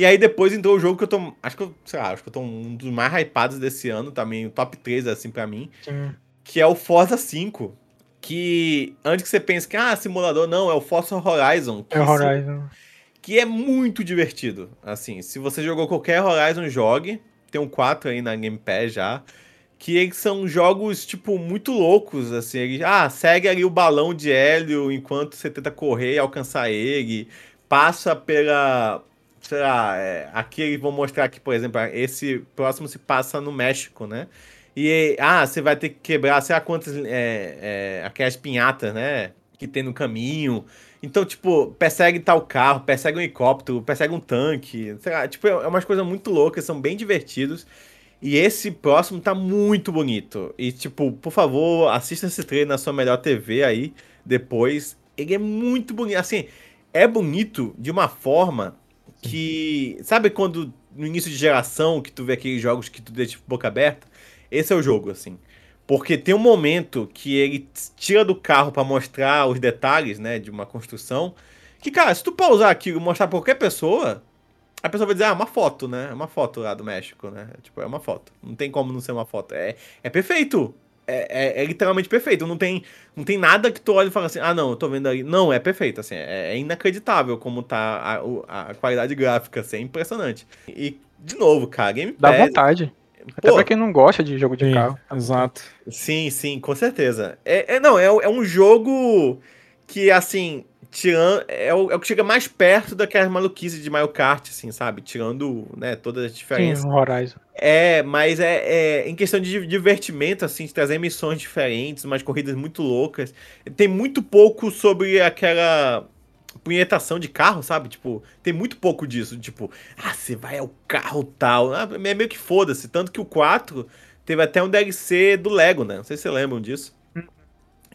E aí depois entrou o jogo que eu tô. Acho que eu, sei lá, acho que eu tô um dos mais hypados desse ano, também, top 3, assim, pra mim. Sim. Que é o Forza 5. Que antes que você pense que, ah, simulador, não, é o Forza Horizon. Que, É o Horizon. que é muito divertido. Assim, se você jogou qualquer Horizon, jogue. Tem um 4 aí na Game Pass já. Que eles são jogos, tipo, muito loucos, assim. Eles, ah, segue ali o balão de hélio enquanto você tenta correr e alcançar ele. Passa pela... Lá, é, aqui vão mostrar aqui, por exemplo, esse próximo se passa no México, né? E, ah, você vai ter que quebrar, sei lá quantas, é, é, aquelas pinhatas, né? Que tem no caminho. Então, tipo, persegue tal carro, persegue um helicóptero, persegue um tanque. Sei lá, tipo, é umas coisas muito loucas, são bem divertidos. E esse próximo tá muito bonito. E, tipo, por favor, assista esse trailer na sua melhor TV aí, depois. Ele é muito bonito. Assim, é bonito de uma forma que. Sabe quando no início de geração que tu vê aqueles jogos que tu deixa de boca aberta? Esse é o jogo, assim. Porque tem um momento que ele tira do carro pra mostrar os detalhes, né, de uma construção. Que, cara, se tu pausar aquilo e mostrar pra qualquer pessoa, a pessoa vai dizer, ah, uma foto, né? É uma foto lá do México, né? Tipo, é uma foto. Não tem como não ser uma foto. É, é perfeito. É, é- é literalmente perfeito. Não tem, não tem nada que tu olhe e fala assim, ah, não, eu tô vendo ali. Não, é perfeito, assim. É, é inacreditável como tá a, a qualidade gráfica, assim. É impressionante. E, de novo, cara, Game Dá Pass... vontade. Até Pô, pra quem não gosta de jogo de Sim, carro. exato. Sim, sim, com certeza. É, é- não, é, é um jogo que, assim, tirando. É o, é o que chega mais perto daquelas maluquices de Mario Kart, assim, sabe? Tirando, né, todas as Sim, diferenças. o Horizon. É, mas é, é em questão de divertimento, assim, de trazer missões diferentes, umas corridas muito loucas. Tem muito pouco sobre aquela punhetação de carro, sabe? Tipo, tem muito pouco disso. Tipo, ah, você vai ao carro tal. Ah, é meio que foda-se. Tanto que o 4 teve até um DLC do Lego, né? Não sei se vocês lembram disso.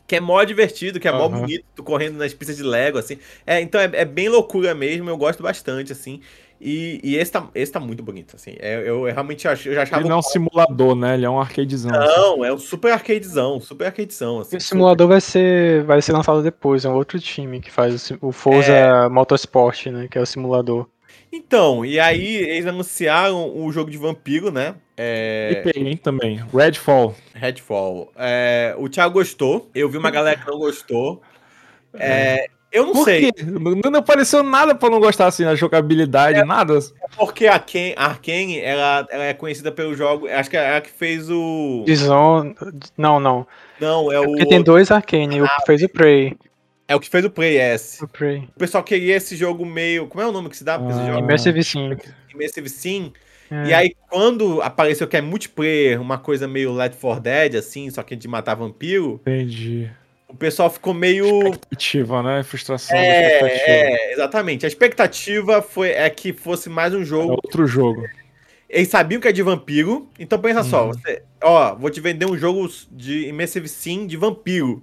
Que é mó divertido, que é mó Aham. bonito, tu correndo nas pistas de Lego, assim. É, então é, é bem loucura mesmo, eu gosto bastante, assim. E, e esse, tá, esse tá muito bonito, assim. É, eu, eu realmente acho, eu já achava. Ele não é um simulador, né? Ele é um arcadezão. assim. Não, é um super arcadezão, super arcadezão, assim. O simulador vai ser, vai ser lançado depois, é um outro time que faz o, o Forza Motorsport, né? Que é o simulador. Então, e aí eles anunciaram o jogo de vampiro, né? É, E tem também. Redfall. Redfall. É, o Thiago gostou, eu vi uma galera que não gostou. É, eu não Por sei, quê? Não, não apareceu nada pra não gostar assim na jogabilidade, nada. porque a Arkane, a Arkane ela, ela é conhecida pelo jogo, acho que é ela que fez o... Dizon... Não, não. Não, é É o... porque tem dois Arcane, o que fez o Prey. É o que fez o Play S. O Prey. O pessoal queria esse jogo meio... Como é o nome que se dá pra esse Ah. jogo? Immersive Sim. Immersive Sim. É. E aí, quando apareceu que é multiplayer, uma coisa meio Left 4 Dead, assim, só que de matar vampiro, Entendi. o pessoal ficou meio. Expectativa, né? Frustração. É, é, exatamente. A expectativa foi, é que fosse mais um É jogo. outro jogo. Eles sabiam que é de vampiro, então pensa só, Uhum. você, ó, vou te vender um jogo de Immersive Sim de vampiro.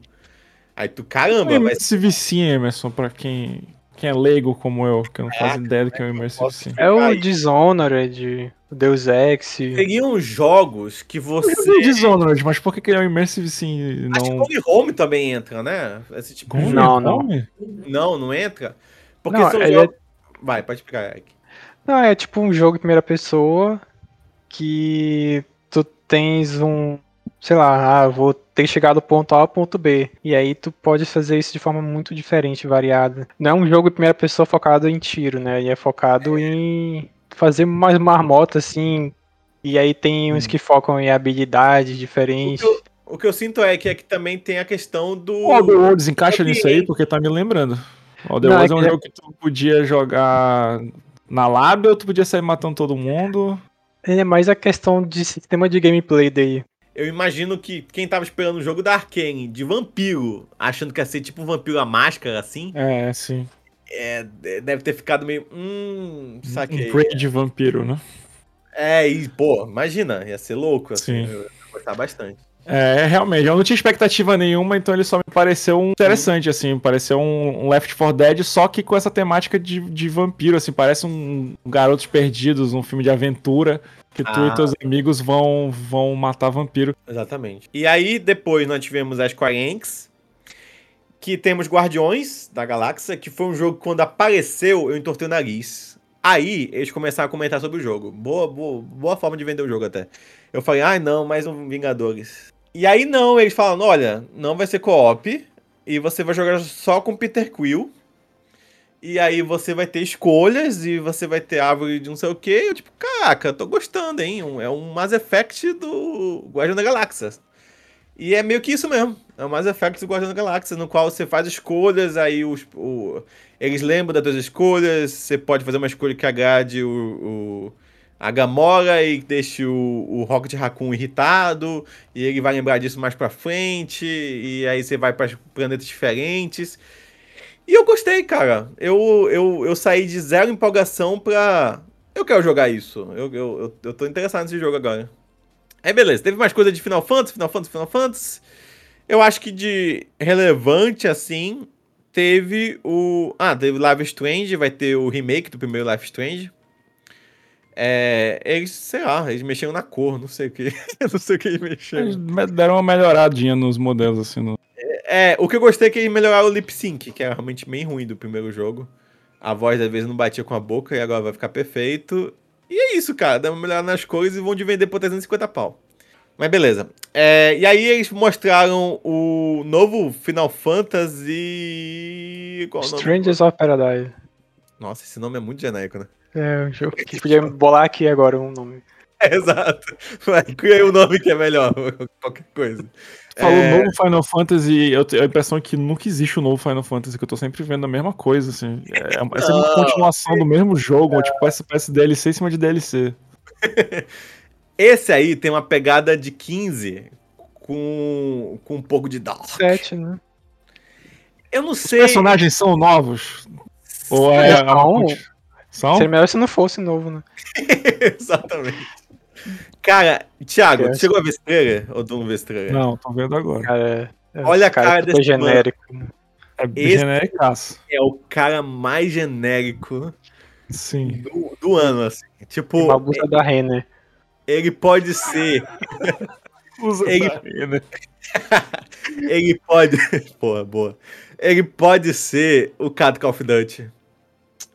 Aí tu, caramba, vai Immersive Sim, Emerson, pra quem, quem é leigo como eu, que eu não faço ideia do que é o Immersive Sim. É o. Dishonored, o Deus Ex. seriam jogos que você. Eu vi Dishonored, mas por que, é o Immersive Sim e Acho que não... Home Home também entra, né? Esse tipo de Home Não, não. Não, não entra? Porque Não, são é- jogos. Vai, pode explicar, Eric. Não, é tipo um jogo em primeira pessoa que tu tens um. Sei lá, ah, vou ter que chegar do ponto A ao ponto B. E aí tu pode fazer isso de forma muito diferente, variada. Não é um jogo em primeira pessoa focado em tiro, né? E é focado em fazer mais marmota, assim, E aí tem uns que focam em habilidades diferentes. O que eu sinto é que aqui também tem a questão do. O Outer Worlds encaixa Eu nisso aí, porque tá me lembrando. O Outer Não, Worlds é é um que- jogo que tu podia jogar na lab ou tu podia sair matando todo mundo. Ele é mais a questão de sistema de gameplay dele. Eu imagino que quem tava esperando o jogo da Arkane de vampiro, achando que ia ser tipo um vampiro a máscara, assim, É, sim. é, deve ter ficado meio. Hum, saquei. Um break de vampiro, né? É, e, pô, imagina, ia ser louco, assim. Sim. Eu ia gostar bastante. É, realmente, eu não tinha expectativa nenhuma, então ele só me pareceu um interessante, assim, pareceu um, um Left 4 Dead, só que com essa temática de, de vampiro, assim, parece um Garotos Perdidos, um filme de aventura, que tu Ah. e teus amigos vão, vão matar vampiro. Exatamente. E aí, depois nós tivemos as Square Enix, que temos Guardiões da Galáxia, que foi um jogo que quando apareceu, eu entortei o nariz. Aí, eles começaram a comentar sobre o jogo. Boa, boa, boa forma de vender o jogo até. Eu falei, ai não, mais um Vingadores. E aí não, eles falam, olha, não vai ser co-op, e você vai jogar só com Peter Quill. E aí você vai ter escolhas e você vai ter árvore de não sei o que. Eu, tipo, caraca, tô gostando, hein? Um- É um Mass Effect do Guardião da Galáxia. E é meio que isso mesmo. É o Mass Effect do Guardião da Galáxia, no qual você faz escolhas, aí os, o- eles lembram das suas escolhas, você pode fazer uma escolha que agrade o, o- a Gamora e deixe o, o Rocket Raccoon irritado, e ele vai lembrar disso mais pra frente, e aí você vai para planetas diferentes. E eu gostei, cara. Eu, eu, eu saí de zero empolgação pra. Eu quero jogar isso. Eu, eu, eu, tô interessado nesse jogo agora. Aí beleza, teve mais coisa de Final Fantasy, Final Fantasy, Final Fantasy. Eu acho que de relevante, assim, teve o. Ah, teve Life is Strange, vai ter o remake do primeiro Life is Strange. É, eles, sei lá, eles mexeram na cor, não sei o que. (laughs) não sei o que eles mexeram. Eles deram uma melhoradinha nos modelos, assim, no... É, o que eu gostei é que eles melhoraram o lip sync, que era realmente bem ruim do primeiro jogo. A voz às vezes não batia com a boca e agora vai ficar perfeito. E é isso, cara. Dá uma melhorada nas cores e vão de vender por 350 pau. Mas beleza. É, e aí eles mostraram o novo Final Fantasy. Qual o nome? Strangers of Paradise. Nossa, esse nome é muito genérico, né? É um jogo que a gente podia bolar aqui agora um nome. É, (laughs) exato. Vai, cria um nome que é melhor. (laughs) Qualquer coisa. Falou É. novo Final Fantasy, eu tenho a impressão que nunca existe o novo Final Fantasy, que eu tô sempre vendo a mesma coisa, assim. É, é sempre uma continuação do mesmo jogo, tipo, parece, parece DLC em cima de DLC. (laughs) Esse aí tem uma pegada de 15 com, com um pouco de dark. Sete, né? Eu não Os sei. personagens são novos? Ou é, é São? Seria melhor se não fosse novo, né? Exatamente. Cara, Thiago, tu Esquece. chegou a ver trailer? Ou tu não vê trailer? Não, tô vendo agora. Cara, é- Olha a cara cara é desse mano. genérico. né? É Esse- genéricaço. É o cara mais genérico Sim. do, do ano, assim. Tipo, Uma blusa da Renner. ele pode ser. Usa Ele- daí, né? (laughs) Ele pode. (laughs) Porra, boa. Ele pode ser o cara do Call of Duty.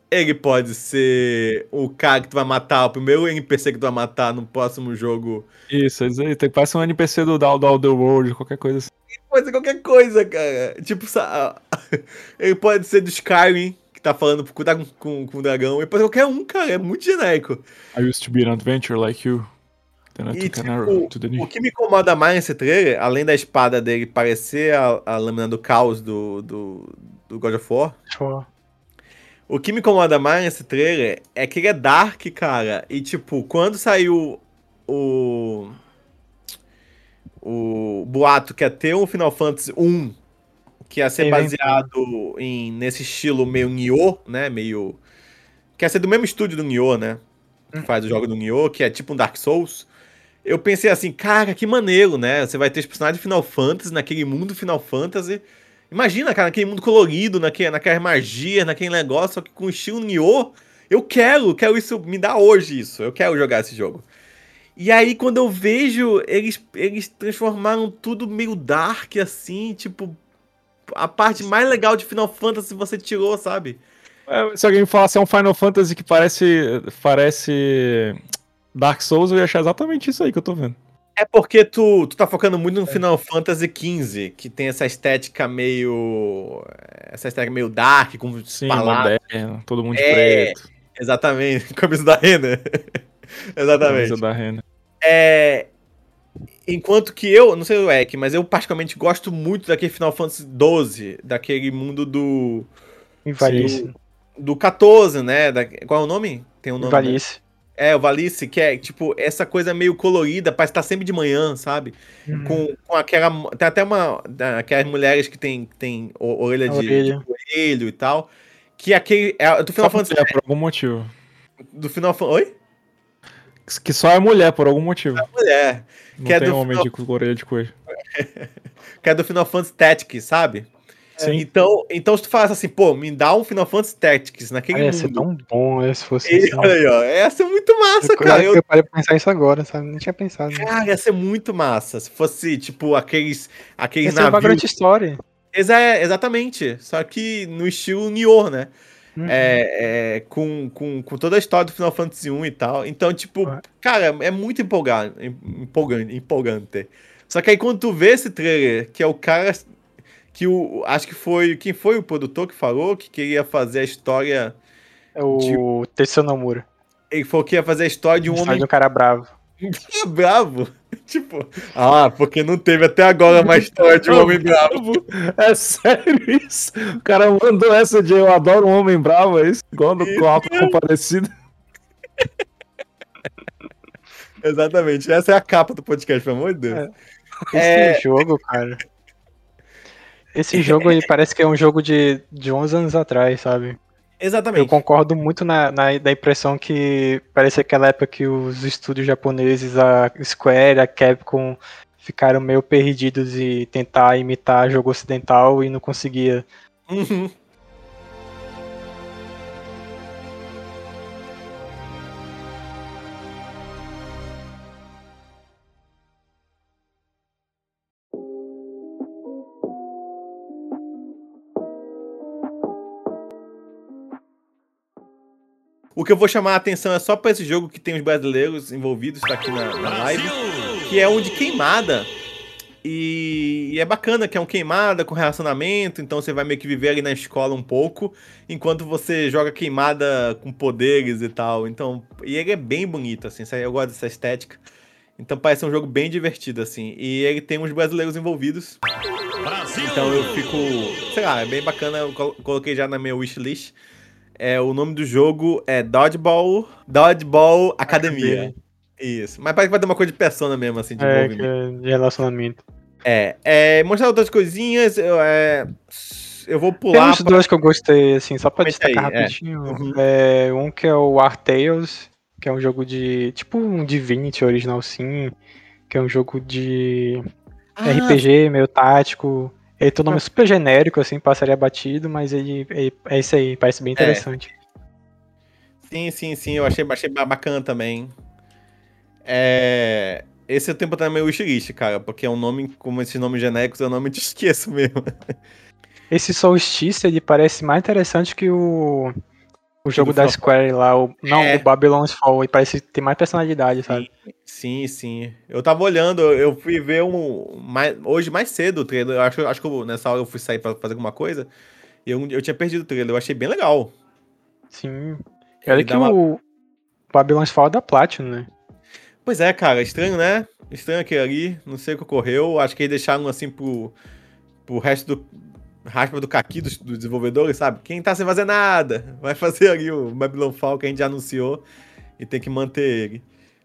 Ele pode ser o cara que tu vai matar, o primeiro NPC que tu vai matar no próximo jogo. Isso, isso aí. Tem, parece um NPC do Down do Outer World, qualquer coisa assim. Pode ser qualquer coisa, cara. Tipo, (laughs) ele pode ser do Skyrim, que tá falando por cuidar com, com, com o dragão. Ele pode ser qualquer um, cara. É muito genérico. I used to be an adventurer like you. Then I E, tipo, arrow to the knee. O que me incomoda mais nesse trailer, além da espada dele parecer a, a lâmina do caos do, do, do God of War, o que me incomoda mais nesse trailer é que ele é dark, cara. E, tipo, quando saiu o. O boato que ia ter um Final Fantasy 1 que ia ser Sim, baseado em, nesse estilo meio Nioh, né? Meio. Que ia ser do mesmo estúdio do Nioh, né? Que faz o jogo do Nioh, que é tipo um Dark Souls. Eu pensei assim, cara, que maneiro, né? Você vai ter os personagens de Final Fantasy naquele mundo Final Fantasy. Imagina, cara, naquele mundo colorido, naquele, naquela magia, naquele negócio, só que com estilo Nioh. Eu quero, quero isso, me dá hoje isso. Eu quero jogar esse jogo. E aí, quando eu vejo, eles, eles transformaram tudo meio dark, assim, tipo. A parte mais legal de Final Fantasy você tirou, sabe? É, se alguém me falasse é um Final Fantasy que parece. parece. Dark Souls, eu ia achar exatamente isso aí que eu tô vendo. É porque tu, tu tá focando muito no Final Fantasy XV, que tem essa estética meio. Essa estética meio dark, com Sim, palavras. moderno, todo mundo de É, preto. Exatamente, (laughs) camisa da Renner. (laughs) Exatamente. camisa da Renner. É, enquanto que eu, não sei o Ek, mas eu particularmente gosto muito daquele Final Fantasy XII, daquele mundo do. Invalice. Do 14, né? Da, qual é o nome? Tem um nome. né? É, o Valice, que é tipo essa coisa meio colorida, parece estar sempre de manhã, sabe? Uhum. Com, com aquela. Tem até uma. Aquelas mulheres que tem, tem orelha de, orelha. de coelho e tal. Que aquele. É, do Final Fantasy. mulher, por algum motivo. Do Final Fantasy. Oi? Que só é mulher, por algum motivo. Mulher. Não que é tem do homem final- de orelha de coelho. (laughs) Que é do Final Fantasy Tactics, sabe? Sim. Então, então, se tu falasse assim, pô, me dá um Final Fantasy Tactics naquele Ah, ia ser tão bom né, se fosse E, assim. olha aí, ó. Ia ser muito massa, Eu, cara. Eu, eu parei pra pensar isso agora, sabe? Nem tinha pensado. né? cara, ia ser muito massa. Se fosse, tipo, aqueles, aqueles Essa é uma grande história. Exa- exatamente. Só que no estilo Nioh, né? Uhum. É, é, com, com, com toda a história do Final Fantasy 1 e tal. Então, tipo, É. cara, é muito empolgante, empolgante, empolgante. Só que aí quando tu vê esse trailer, que é o cara que o acho que foi quem foi o produtor que falou que queria fazer a história, É o Tetsuya Nomura. ele falou que ia fazer a história de um História homem de um cara bravo. (laughs) bravo. (laughs) tipo, ah, porque não teve até agora uma história de um homem bravo. É sério isso? O cara mandou essa de eu adoro um homem bravo, é isso? Igual do Corpo Comparecido. (laughs) Exatamente. Essa é a capa do podcast, pelo amor de Deus. É. Esse É. jogo, cara. Esse jogo aí parece que é um jogo de, de 11 anos atrás, sabe? Eu Exatamente. concordo muito na, na da impressão que parece aquela época que os estúdios japoneses, a Square, a Capcom, ficaram meio perdidos e tentar imitar jogo ocidental e não conseguia. Uhum. O que eu vou chamar a atenção é só pra esse jogo que tem os brasileiros envolvidos, tá aqui na, na live, que é um de queimada. E, e é bacana que é um queimada com relacionamento, então você vai meio que viver ali na escola um pouco, enquanto você joga queimada com poderes e tal. Então, e ele é bem bonito, assim, eu gosto dessa estética. Então parece um jogo bem divertido, assim. E ele tem uns brasileiros envolvidos. Então eu fico. Sei lá, é bem bacana. Eu colo- coloquei já na minha wishlist. É, o nome do jogo é Dodgeball. Dodgeball Academia. Isso. Mas parece que vai ter uma coisa de persona mesmo, assim, de É, movimento. é de relacionamento. É, é, mostrar outras coisinhas, eu, é, eu vou Tem pular. uns dois que eu gostei, assim, só pra Comenta destacar aí, é. rapidinho. Uhum. É, um que é o Art Tales, que é um jogo de. Tipo um Divinity original sim. Que é um jogo de Ah, RPG, meio tático. Ele tem um nome super genérico, assim, passaria batido, mas ele, ele- é isso aí, parece bem interessante. Sim, sim, sim, eu achei, achei ba- bacana também. É, esse tenho pra meu wishlist, cara, porque é um nome, como esses nomes genéricos, eu não me (laughs) esqueço mesmo. Esse Solstice, ele parece mais interessante que o, o jogo da Square lá. O, não, É. o Babylon's Fall. Ele parece ter mais personalidade, sabe? Sim, sim. Eu tava olhando, eu fui ver um. Mais, hoje mais cedo o trailer. Eu acho, acho que eu- nessa hora eu fui sair pra fazer alguma coisa. E eu, eu tinha perdido o trailer. Eu achei bem legal. Sim. E olha que uma- o Babylon's Fall é da Platinum, né? Pois é, cara, estranho, né? Estranho aquele ali. Não sei o que ocorreu. Acho que eles deixaram assim pro, pro resto do. Raspa do caqui dos, dos desenvolvedores, sabe? Quem tá sem fazer nada. Vai fazer ali o Babylon Fall que a gente já anunciou. E tem que manter ele.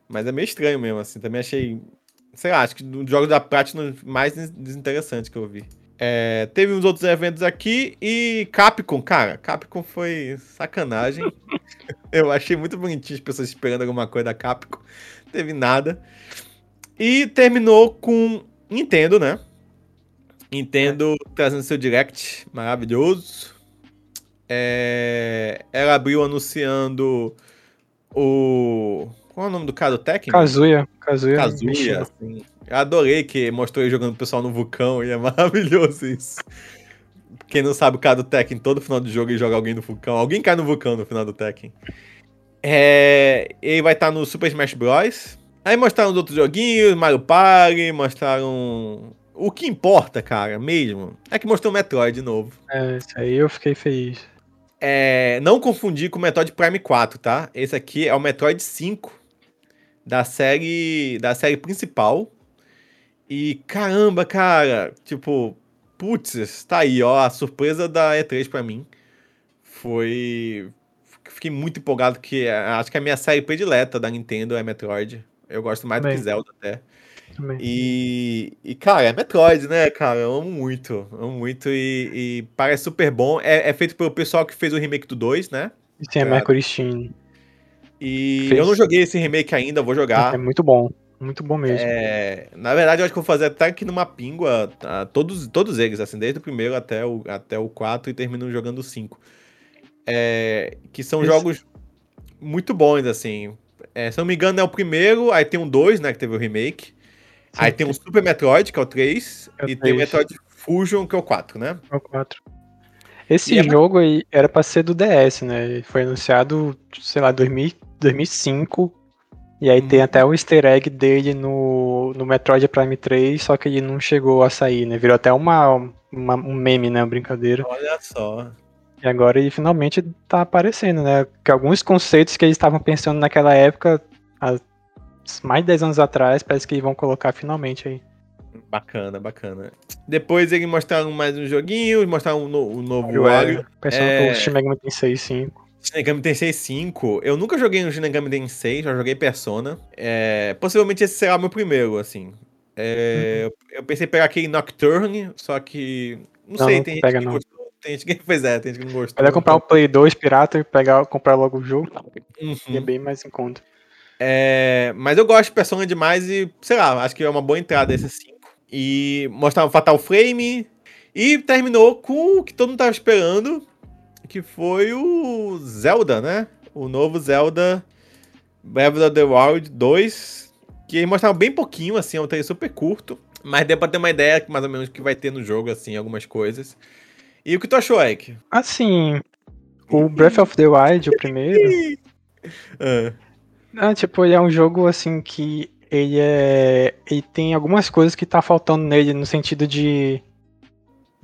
Mas é meio estranho mesmo, assim. Também achei. Sei lá, acho que dos jogos da Platinum mais des- desinteressante que eu vi. É, teve uns outros eventos aqui e Capcom, cara, Capcom foi sacanagem. (laughs) eu achei muito bonitinho as pessoas esperando alguma coisa da Capcom. Teve nada. E terminou com Nintendo, né? Nintendo trazendo seu direct maravilhoso. É, ela abriu anunciando o. Qual é o nome do cara do Tekken? Kazuya. Kazuya. Kazuya, assim. Eu adorei que mostrou ele jogando o pessoal no vulcão e é (laughs) maravilhoso isso. Quem não sabe o cara do Tekken, todo final do jogo ele joga alguém no vulcão. Alguém cai no vulcão no final do Tekken. É, ele vai estar no Super Smash Bros. Aí mostraram os outros joguinhos, Mario Party, mostraram. O que importa, cara, mesmo, é que mostrou o Metroid de novo. É, isso aí eu fiquei feliz. É, não confundir com o Metroid Prime 4, tá? Esse aqui é o Metroid 5. da série da série principal. E caramba, cara, tipo, putz, tá aí, ó, a surpresa da E3 pra mim foi fiquei muito empolgado que acho que a minha série predileta da Nintendo é Metroid. Eu gosto mais do Também. que Zelda até. E, e, cara, é Metroid, né, cara? Eu amo muito, amo muito e, e parece super bom. É, é feito pelo pessoal que fez o remake do 2, né? Tem a Mercury Steam. E Fez. eu não joguei esse remake ainda, vou jogar. É muito bom. Muito bom mesmo. É, na verdade, eu acho que vou fazer até aqui numa pingua, tá? todos, todos eles, assim, desde o primeiro até o, até o 4 e termino jogando o 5. É, que são Esse- jogos muito bons, assim. É, se não me engano, é o primeiro, aí tem um 2, né, que teve o remake. Aí tem o Super Metroid, que é o 3, É o e tem o 3. Metroid Fusion, que é o 4, né? É o 4. Esse E é- jogo aí era pra ser do DS, né? Foi anunciado, sei lá, 2000, 2005. E aí tem Uhum. até o easter egg dele no, no Metroid Prime 3, só que ele não chegou a sair, né? Virou até uma, uma- um meme, né? Uma brincadeira. Olha só. E agora ele finalmente tá aparecendo, né? Que alguns conceitos que eles estavam pensando naquela época, há mais de 10 anos atrás, parece que eles vão colocar finalmente aí. Bacana, bacana. Depois eles mostraram mais um joguinho, mostraram um, no- um novo Wario. Wario, Pensando É. que o Shin Megami Tensei 5. Shin Megami Tensei 5. Eu nunca joguei no Shin Megami Tensei, já joguei Persona. É, possivelmente esse será o meu primeiro, assim. É, Eu pensei em pegar aquele Nocturne, só que. Não, Não, sei, não tem gente pega, que não. gostou. Tem gente que. (laughs) Pois é, tem gente que não gostou. Melhor comprar o Play 2 pirata e pegar, comprar logo o jogo. Uhum. E é bem mais em conta. É, mas eu gosto de Persona demais e, sei lá, acho que é uma boa entrada esse 5. E mostrar o Fatal Frame. E terminou com o que todo mundo tava esperando, que foi o Zelda, né? O novo Zelda Breath of the Wild 2. Que eles mostraram bem pouquinho, assim, é um trailer super curto. Mas deu pra ter uma ideia, mais ou menos, que vai ter no jogo, assim, algumas coisas. E o que tu achou, Ike? Assim, o Breath of the Wild, o primeiro, (laughs) Ah, ah, tipo, ele é um jogo assim que ele é. Ele tem algumas coisas que tá faltando nele no sentido de.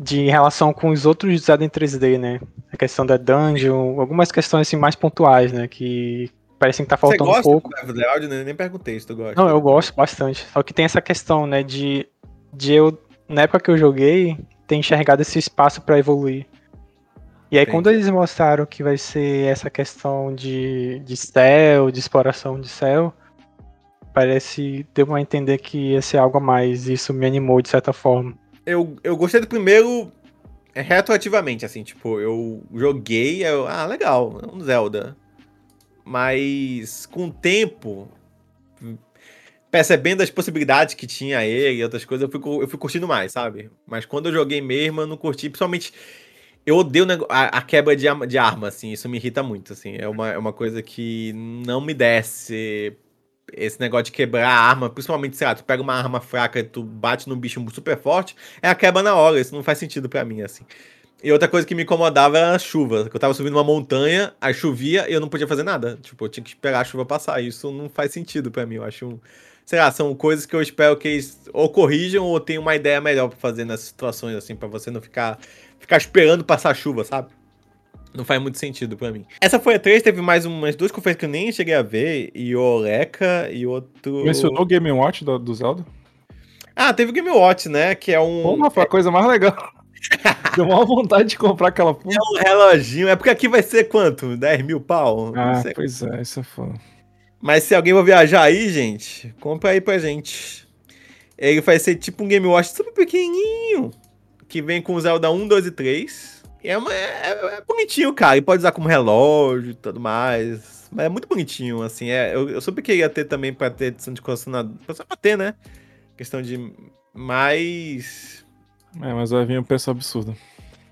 De relação com os outros Zelda em 3D, né? A questão da dungeon, algumas questões assim mais pontuais, né? Que parecem que tá você faltando um gosta pouco. do Breath né? Nem perguntei se tu gosta. Não, eu gosto bastante. Só que tem essa questão, né, de, de eu, na época que eu joguei, ter enxergado esse espaço pra evoluir. E aí, Entendi. quando eles mostraram que vai ser essa questão de, de céu, de exploração de céu, parece, deu a entender que ia ser algo a mais. Isso me animou de certa forma. eu, eu gostei do primeiro é, retroativamente, assim, tipo, eu joguei, eu, ah, legal, é um Zelda. Mas com o tempo, percebendo as possibilidades que tinha ele e outras coisas, eu fui, eu fui curtindo mais, sabe? Mas quando eu joguei mesmo, eu não curti, principalmente. Eu odeio a, a quebra de, arma- de arma, assim, isso me irrita muito, assim. É uma, é uma coisa que não me desce esse negócio de quebrar a arma, principalmente, sei lá, tu pega uma arma fraca e tu bate num bicho super forte, é a quebra na hora, isso não faz sentido pra mim, assim. E outra coisa que me incomodava era a chuva, eu tava subindo uma montanha, aí chovia e eu não podia fazer nada. Tipo, eu tinha que esperar a chuva passar, isso não faz sentido pra mim, eu acho... um- Sei lá, são coisas que eu espero que eles ou corrijam ou tenham uma ideia melhor pra fazer nessas situações, assim, pra você não ficar, ficar esperando passar a chuva, sabe? Não faz muito sentido pra mim. Essa foi a 3, teve mais umas duas conferências que eu nem cheguei a ver, e o Oreca e outro... Mencionou o Game Watch do, do Zelda? Ah, teve o Game Watch, né? Que é um, Porra, foi a coisa mais legal. (laughs) Deu uma vontade de comprar aquela porra. é um reloginho. É porque aqui vai ser quanto? 10 mil pau? Não Ah, sei. pois é, isso é foda. Mas se alguém for viajar aí, gente, compra aí pra gente. Ele vai ser tipo um Game Watch super pequenininho, que vem com o Zelda 1, 2 e 3. E é, uma- é- é bonitinho, cara. E pode usar como relógio e tudo mais. Mas é muito bonitinho, assim. É, eu, eu super queria ter também pra ter edição de colecionador. Só pra ter, né? Questão de mais... É, mas vai vir um preço absurdo.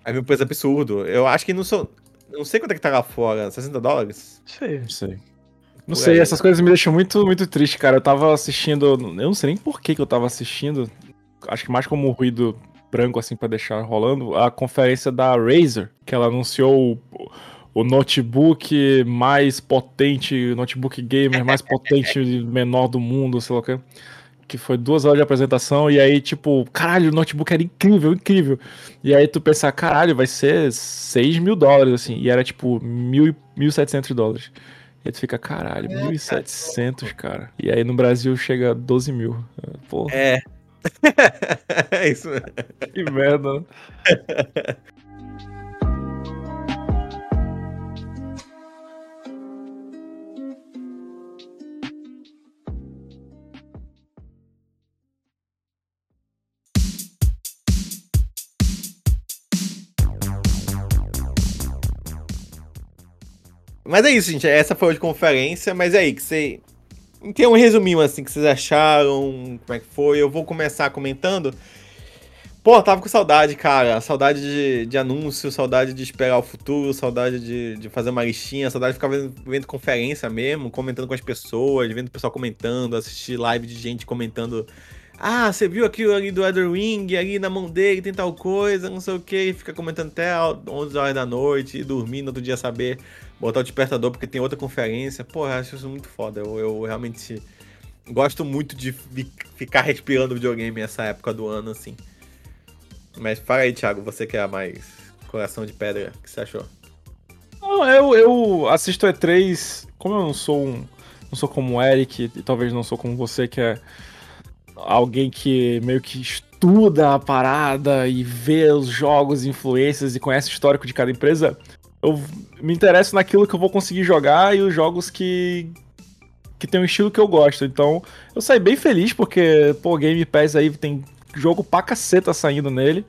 Aí vem um preço absurdo. Eu acho que não sou... Não sei quanto é que tá lá fora. 60 dólares? Sei. Não sei. Não Por sei, aí. essas coisas me deixam muito, muito triste, cara. Eu tava assistindo. Eu não sei nem por que, que eu tava assistindo. Acho que mais como um ruído branco, assim, pra deixar rolando. A conferência da Razer, que ela anunciou o, o notebook mais potente, notebook gamer mais potente menor do mundo, sei lá o que. Que foi duas horas de apresentação, e aí, tipo, caralho, o notebook era incrível, incrível. E aí tu pensar, caralho, vai ser 6 mil dólares, assim. E era tipo mil, e- 1.700 dólares. E aí tu fica, caralho, 1.700, cara. E aí no Brasil chega a 12 mil. Porra, É. (laughs) é isso mesmo. que merda. né? Mas é isso, gente. Essa foi a conferência. Mas é aí, que você. Tem um resuminho assim que vocês acharam, como é que foi. Eu vou começar comentando. Pô, tava com saudade, cara. Saudade de, de anúncio, saudade de esperar o futuro, saudade de, de fazer uma listinha, saudade de ficar vendo, vendo conferência mesmo, comentando com as pessoas, vendo o pessoal comentando, assistir live de gente comentando. Ah, você viu aquilo ali do Elder Ring, ali na mão dele tem tal coisa, não sei o que, fica comentando até 11 horas da noite e dormir no outro dia saber botar o despertador porque tem outra conferência. Pô, eu acho isso muito foda. Eu, eu realmente gosto muito de fi- ficar respirando videogame nessa época do ano, assim. Mas fala aí, Thiago, você que é mais coração de pedra, o que você achou? Eu, eu assisto E3, como eu não sou um. Não sou como o Eric, e talvez não sou como você, que é alguém que meio que estuda a parada e vê os jogos, influências e conhece o histórico de cada empresa. Eu me interesso naquilo que eu vou conseguir jogar e os jogos que. que tem um estilo que eu gosto. Então, eu saí bem feliz porque, pô, Game Pass aí tem jogo pra caceta saindo nele.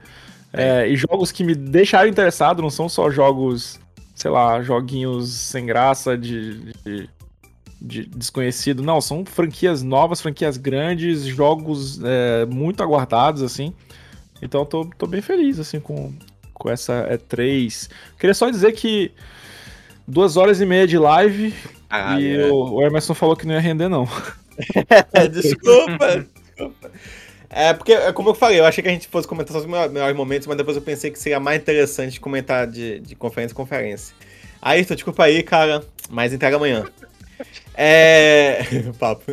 É, e jogos que me deixaram interessado, não são só jogos sei lá, joguinhos sem graça de, de, de desconhecido. Não, são franquias novas, franquias grandes, jogos é, muito aguardados, assim. Então eu tô, tô bem feliz, assim, com, com essa E3. Queria só dizer que duas horas e meia de live Ah, e é. o, Emerson falou que não ia render, não. (laughs) desculpa, desculpa. É, porque, é como eu falei, eu achei que a gente fosse comentar só os melhores momentos, mas depois eu pensei que seria mais interessante comentar de, de conferência em conferência. Aí, tô desculpa aí, cara, mas entrega amanhã. É. (laughs) Papo.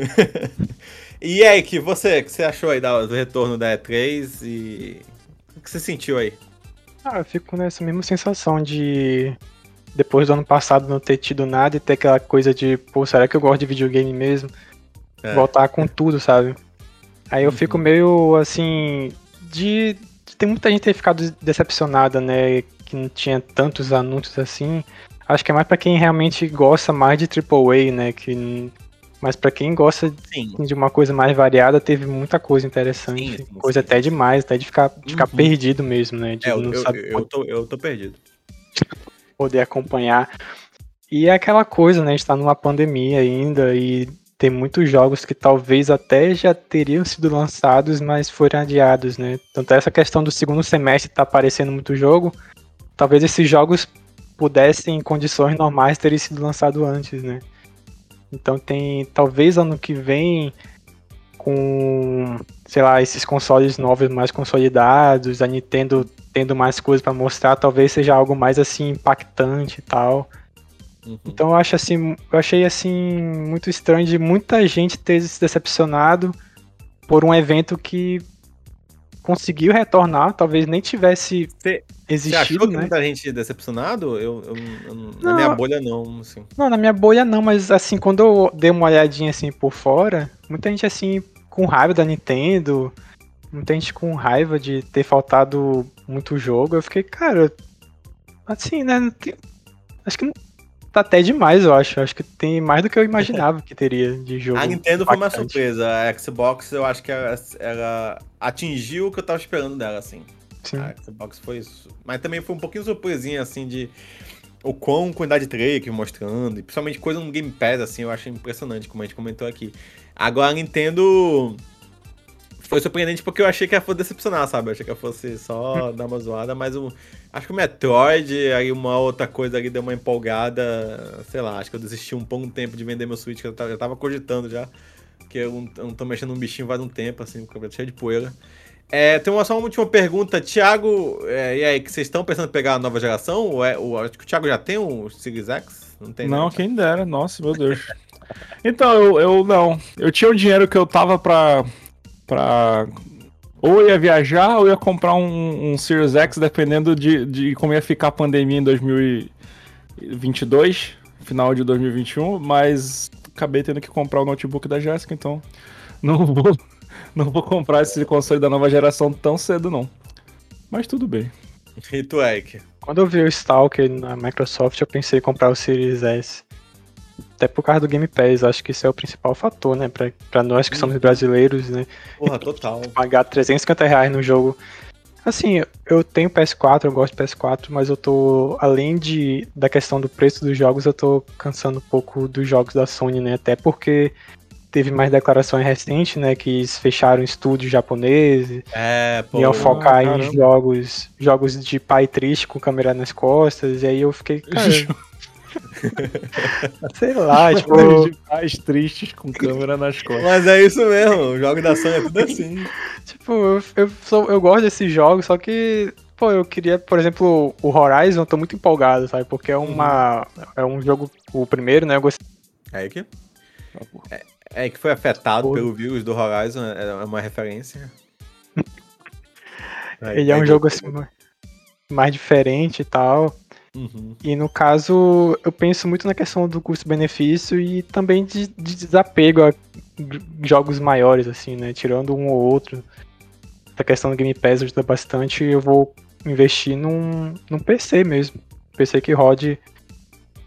E aí, que você, que você achou aí do retorno da E3 e. O que você sentiu aí? Ah, eu fico nessa mesma sensação de. Depois do ano passado não ter tido nada e ter aquela coisa de, pô, será que eu gosto de videogame mesmo? É. Voltar com tudo, sabe? Aí eu Uhum. fico meio assim. De, de ter muita gente ter ficado decepcionada, né? Que não tinha tantos anúncios assim. Acho que é mais pra quem realmente gosta mais de AAA, né? Que, mas pra quem gosta Sim. de uma coisa mais variada, teve muita coisa interessante. Sim, coisa até demais, até de ficar, de ficar Uhum. perdido mesmo, né? De É, eu, não eu, saber eu, tô, eu tô perdido. poder acompanhar. E é aquela coisa, né? A gente tá numa pandemia ainda e tem muitos jogos que talvez até já teriam sido lançados, mas foram adiados, né? Tanto essa questão do segundo semestre tá aparecendo muito jogo, talvez esses jogos pudessem, em condições normais, terem sido lançados antes, né? Então tem, talvez ano que vem, com, sei lá, esses consoles novos mais consolidados, a Nintendo tendo mais coisas pra mostrar, talvez seja algo mais assim impactante e tal. Uhum. Então eu acho assim, eu achei assim muito estranho de muita gente ter se decepcionado por um evento que conseguiu retornar, talvez nem tivesse Você- Você achou existido, que né? muita gente decepcionado? Eu, eu- eu- na Não. minha bolha, não, assim. Não, na minha bolha não, mas assim, quando eu dei uma olhadinha assim por fora, muita gente assim com raiva da Nintendo, muita gente com raiva de ter faltado muito jogo. Eu fiquei, cara, assim, né? Acho que não tá até demais, eu acho. Acho que tem mais do que eu imaginava que teria de jogo. (laughs) A Nintendo foi uma impactante. surpresa. A Xbox, eu acho que ela, ela atingiu o que eu tava esperando dela, assim. Sim. A Xbox foi isso. Mas também foi um pouquinho surpresinha, assim, de o quão quantidade de trailer mostrando. E principalmente coisa no Game Pass, assim, eu acho impressionante, como a gente comentou aqui. Agora a Nintendo. Foi surpreendente porque eu achei que ela fosse decepcionar, sabe? Eu achei que ela fosse só (laughs) dar uma zoada, mas o, acho que o Metroid, aí uma outra coisa ali deu uma empolgada, sei lá, acho que eu desisti um pouco tempo de vender meu Switch, que eu já tava cogitando já, que eu não, eu não tô mexendo num bichinho faz um tempo, assim, com cheio de poeira. É, tem uma, só uma última pergunta, Thiago, é, e aí, que vocês estão pensando em pegar a nova geração? Ou é, o, acho que o Thiago já tem o Series X? Não tem Não, né? quem dera, nossa, meu Deus. (laughs) Então, eu, eu não. Eu tinha um dinheiro que eu tava pra. Pra. Ou ia viajar ou ia comprar um, um Series X, dependendo de, de como ia ficar a pandemia em 2022. final de 2021, mas acabei tendo que comprar o notebook da Jéssica, então não vou, (laughs) não vou comprar esse console da nova geração tão cedo, não. Mas tudo bem. E tu, Eric? Quando eu vi o Stalker na Microsoft, eu pensei em comprar o Series S. Até por causa do Game Pass, acho que isso é o principal fator, né? Pra, pra nós que somos brasileiros, né? Porra, total. (laughs) Pagar 350 reais no jogo. Assim, eu tenho PS4, eu gosto de PS4, mas eu tô, além de da questão do preço dos jogos, eu tô cansando um pouco dos jogos da Sony, né? Até porque teve mais declarações recentes, né? Que eles fecharam estúdios japoneses, É, pô. iam focar em caramba. jogos, jogos de pai triste com câmera nas costas, e aí eu fiquei, cara, (laughs) (laughs) sei lá, tipo, de pais tristes com câmera nas costas. Mas é isso mesmo, o jogo da Sony é tudo assim. (laughs) tipo, eu, eu, sou- eu gosto desses jogos, só que, pô, eu queria, por exemplo, o Horizon, eu tô muito empolgado, sabe? Porque é uma, é um jogo, o primeiro, né? Eu gostei Eric? É, é que foi afetado Pô. pelo vírus do Horizon, é uma referência. (laughs) Ele é um jogo assim mais diferente e tal. Uhum. E no caso, eu penso muito na questão do custo-benefício e também de, de desapego a jogos maiores, assim, né? Tirando um ou outro. A questão do Game Pass ajuda bastante. Eu vou investir num, num PC mesmo. PC que rode.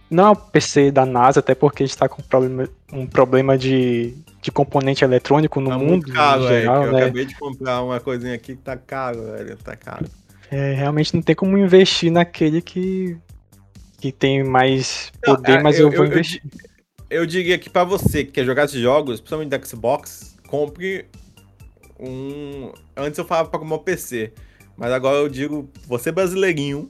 Não é o PC da NASA, até porque a gente tá com problema, um problema de, de componente eletrônico no Tá mundo muito caro, Eric. geral, Eu né? acabei de comprar uma coisinha aqui que tá caro, velho. Tá caro. É, realmente não tem como investir naquele que, que tem mais Não, poder, é, mas eu, eu- vou eu- investir. Eu diria que pra você que quer jogar esses jogos, principalmente da Xbox, compre um. Antes eu falava pra comprar um PC. Mas agora eu digo, você brasileirinho,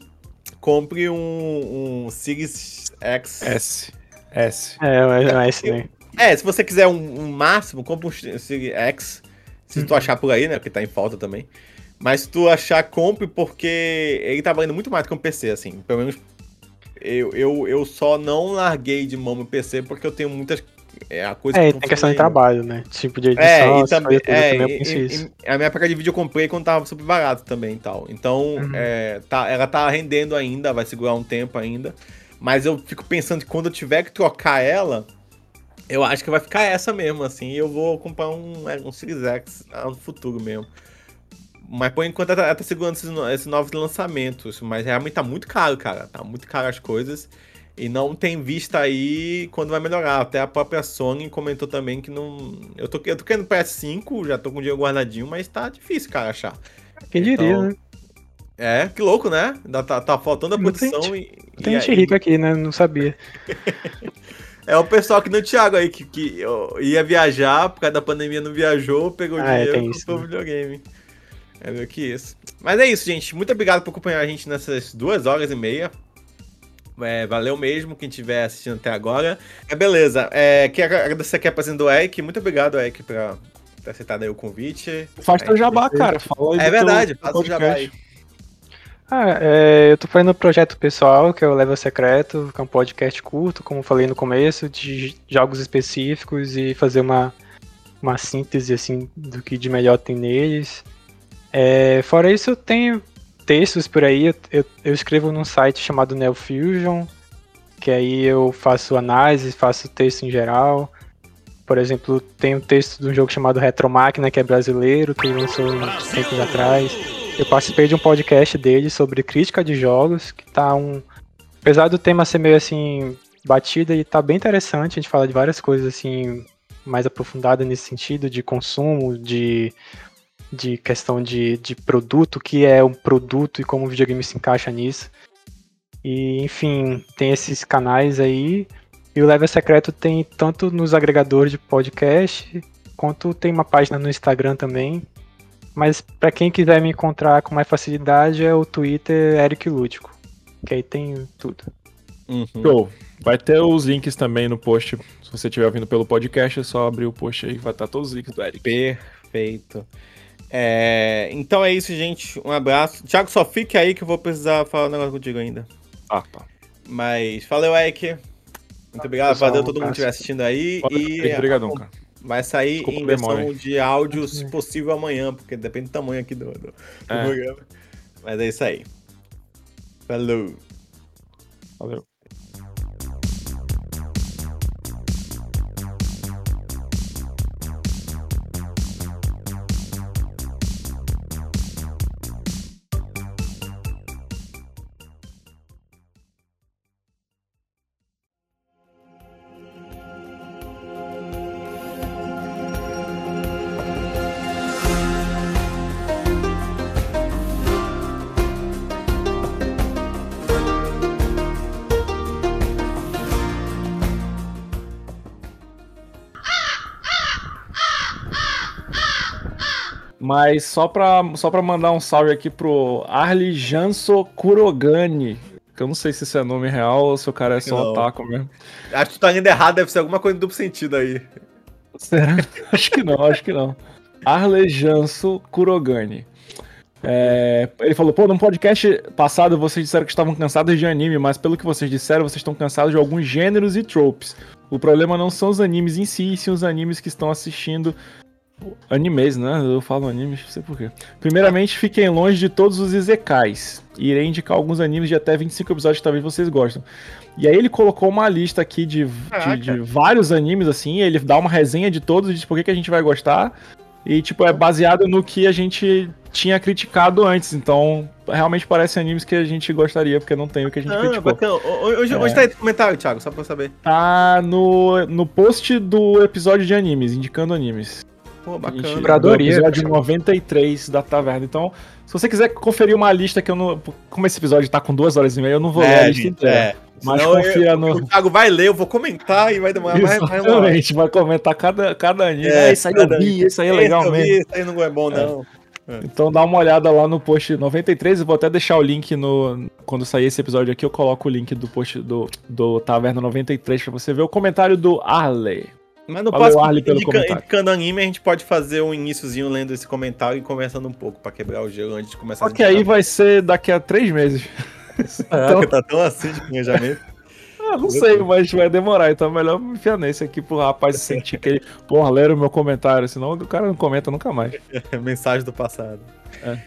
compre um, um Series X. S. S. É, mas não é esse, né? É, se você quiser um, um máximo, compra um Series X. Se tu Uhum. achar por aí, né? Porque tá em falta também. Mas se tu achar, compre, porque ele tá valendo muito mais que um PC, assim. Pelo menos eu, eu, eu só não larguei de mão meu PC porque eu tenho muitas. É, a coisa É, que tem questão de trabalho, né? Tipo de edição, É, e também, todas, é, também eu e- e- isso. e a minha placa de vídeo eu comprei quando tava super barato também e tal. Então, Uhum. é, tá, ela tá rendendo ainda, vai segurar um tempo ainda. Mas eu fico pensando que quando eu tiver que trocar ela, eu acho que vai ficar essa mesmo, assim. E eu vou comprar um, é, um Series X lá no futuro mesmo. Mas por enquanto ela tá, ela tá segurando esses, esses novos lançamentos. Mas realmente tá muito caro, cara. Tá muito caro as coisas. E não tem vista aí quando vai melhorar. Até a própria Sony comentou também que não. Eu tô, eu tô querendo PS5, já tô com o dinheiro guardadinho, mas tá difícil, cara, achar. Quem diria, então, né? É, que louco, né? Ainda tá, tá faltando a Não tem e. Tem e gente aí- rica aqui, né? Não sabia. (laughs) É o pessoal que no Thiago aí, que, que ia viajar, por causa da pandemia não viajou, pegou Ah, é, dinheiro tem e comprou né? videogame. É meio que isso. Mas é isso, gente. Muito obrigado por acompanhar a gente nessas duas horas e meia. É, valeu mesmo quem estiver assistindo até agora. É beleza. É, quero agradecer aqui a presença do Eric. Muito obrigado, Eric, por ter aceitado aí o convite. Faz teu É, jabá, cara. Fala É verdade, teu faça o jabá aí. Ah, é, eu tô fazendo um projeto pessoal, que é o Level Secreto, que é um podcast curto, como eu falei no começo, de jogos específicos e fazer uma, uma síntese, assim, do que de melhor tem neles. É, fora isso, tenho textos por aí, eu, eu, escrevo num site chamado Neofusion, que aí eu faço análise, faço texto em geral. Por exemplo, tem um texto de um jogo chamado Retromáquina, que é brasileiro, que lançou uns tempos atrás. Eu participei de um podcast dele sobre crítica de jogos, que tá um. Apesar do tema ser meio assim, batida, e tá bem interessante. A gente fala de várias coisas assim, mais aprofundadas nesse sentido, de consumo, de, de questão de, de produto, o que é um produto e como o videogame se encaixa nisso. E, enfim, tem esses canais aí. E o Level Secreto tem tanto nos agregadores de podcast, quanto tem uma página no Instagram também. Mas pra quem quiser me encontrar com mais facilidade é o Twitter Eric Lúdico. Que aí tem tudo. Uhum. Show. Vai ter os links também no post. Se você estiver ouvindo pelo podcast, é só abrir o post aí que vai estar todos os links do Eric. Perfeito. É, então é isso, gente. Um abraço. Thiago, só fique aí que eu vou precisar falar um negócio contigo ainda. Ah, tá. Mas valeu, Eric. Muito obrigado, pessoal, valeu todo mundo que estiver assistindo aí. E... Obrigadão, cara. vai sair Desculpa em versão demora. de áudio, se possível, amanhã, porque depende do tamanho aqui do, do, do É. programa. Mas é isso aí. Falou. Valeu. Mas só pra, só pra mandar um salve aqui pro Arli Janso Kurogani. Que eu não sei se esse é nome real ou se o cara é só Não. otaku mesmo. Acho que tu tá indo errado, deve ser alguma coisa em duplo sentido aí. Será? (laughs) acho que não, acho que não. Arle Janso Kurogani. É, ele falou, pô, num podcast passado vocês disseram que estavam cansados de anime, mas pelo que vocês disseram, vocês estão cansados de alguns gêneros e tropes. O problema não são os animes em si, e sim os animes que estão assistindo. Animes, né? Eu falo animes, não sei porquê. Primeiramente, fiquem longe de todos os Izekais. Irei indicar alguns animes de até 25 episódios que talvez vocês gostem. E aí ele colocou uma lista aqui de, de, de vários animes, assim, ele dá uma resenha de todos e diz por que, que a gente vai gostar. E, tipo, é baseado no que a gente tinha criticado antes. Então, realmente parece animes que a gente gostaria, porque não tem o que a gente Ah, criticou. bacana. Onde, É. onde tá esse comentário, Thiago? Só pra eu saber. Tá no, no post do episódio de animes, indicando animes. Pô, A bacana. gente- Curadoria. do episódio 93 da Taverna. Então, se você quiser conferir uma lista que eu não. Como esse episódio tá com duas horas e meia, eu não vou ler a lista inteira. é. Mas Senão confia eu- no- O Thiago vai ler, eu vou comentar e vai demorar mais. Exatamente, vai comentar cada, cada anime. É, É, esse aí eu vi, esse aí é legal vi, mesmo. Esse aí não é bom, não. Então dá uma olhada lá no post 93. Eu vou até deixar o link no. Quando sair esse episódio aqui, eu coloco o link do post do, do Taverna 93 pra você ver o comentário do Arley. Mas no próximo, Arley, pelo indicando anime, a gente pode fazer um iníciozinho lendo esse comentário e conversando um pouco pra quebrar o gelo antes de começar Só que aí vai ser daqui a três meses. (laughs) Caraca, tá tão assim de planejamento. (laughs) Ah, não sei, mas vai demorar, então é melhor me enfiar nesse aqui pro rapaz sentir que ele, porra, leram o meu comentário, senão o cara não comenta nunca mais. (laughs) Mensagem do passado. É.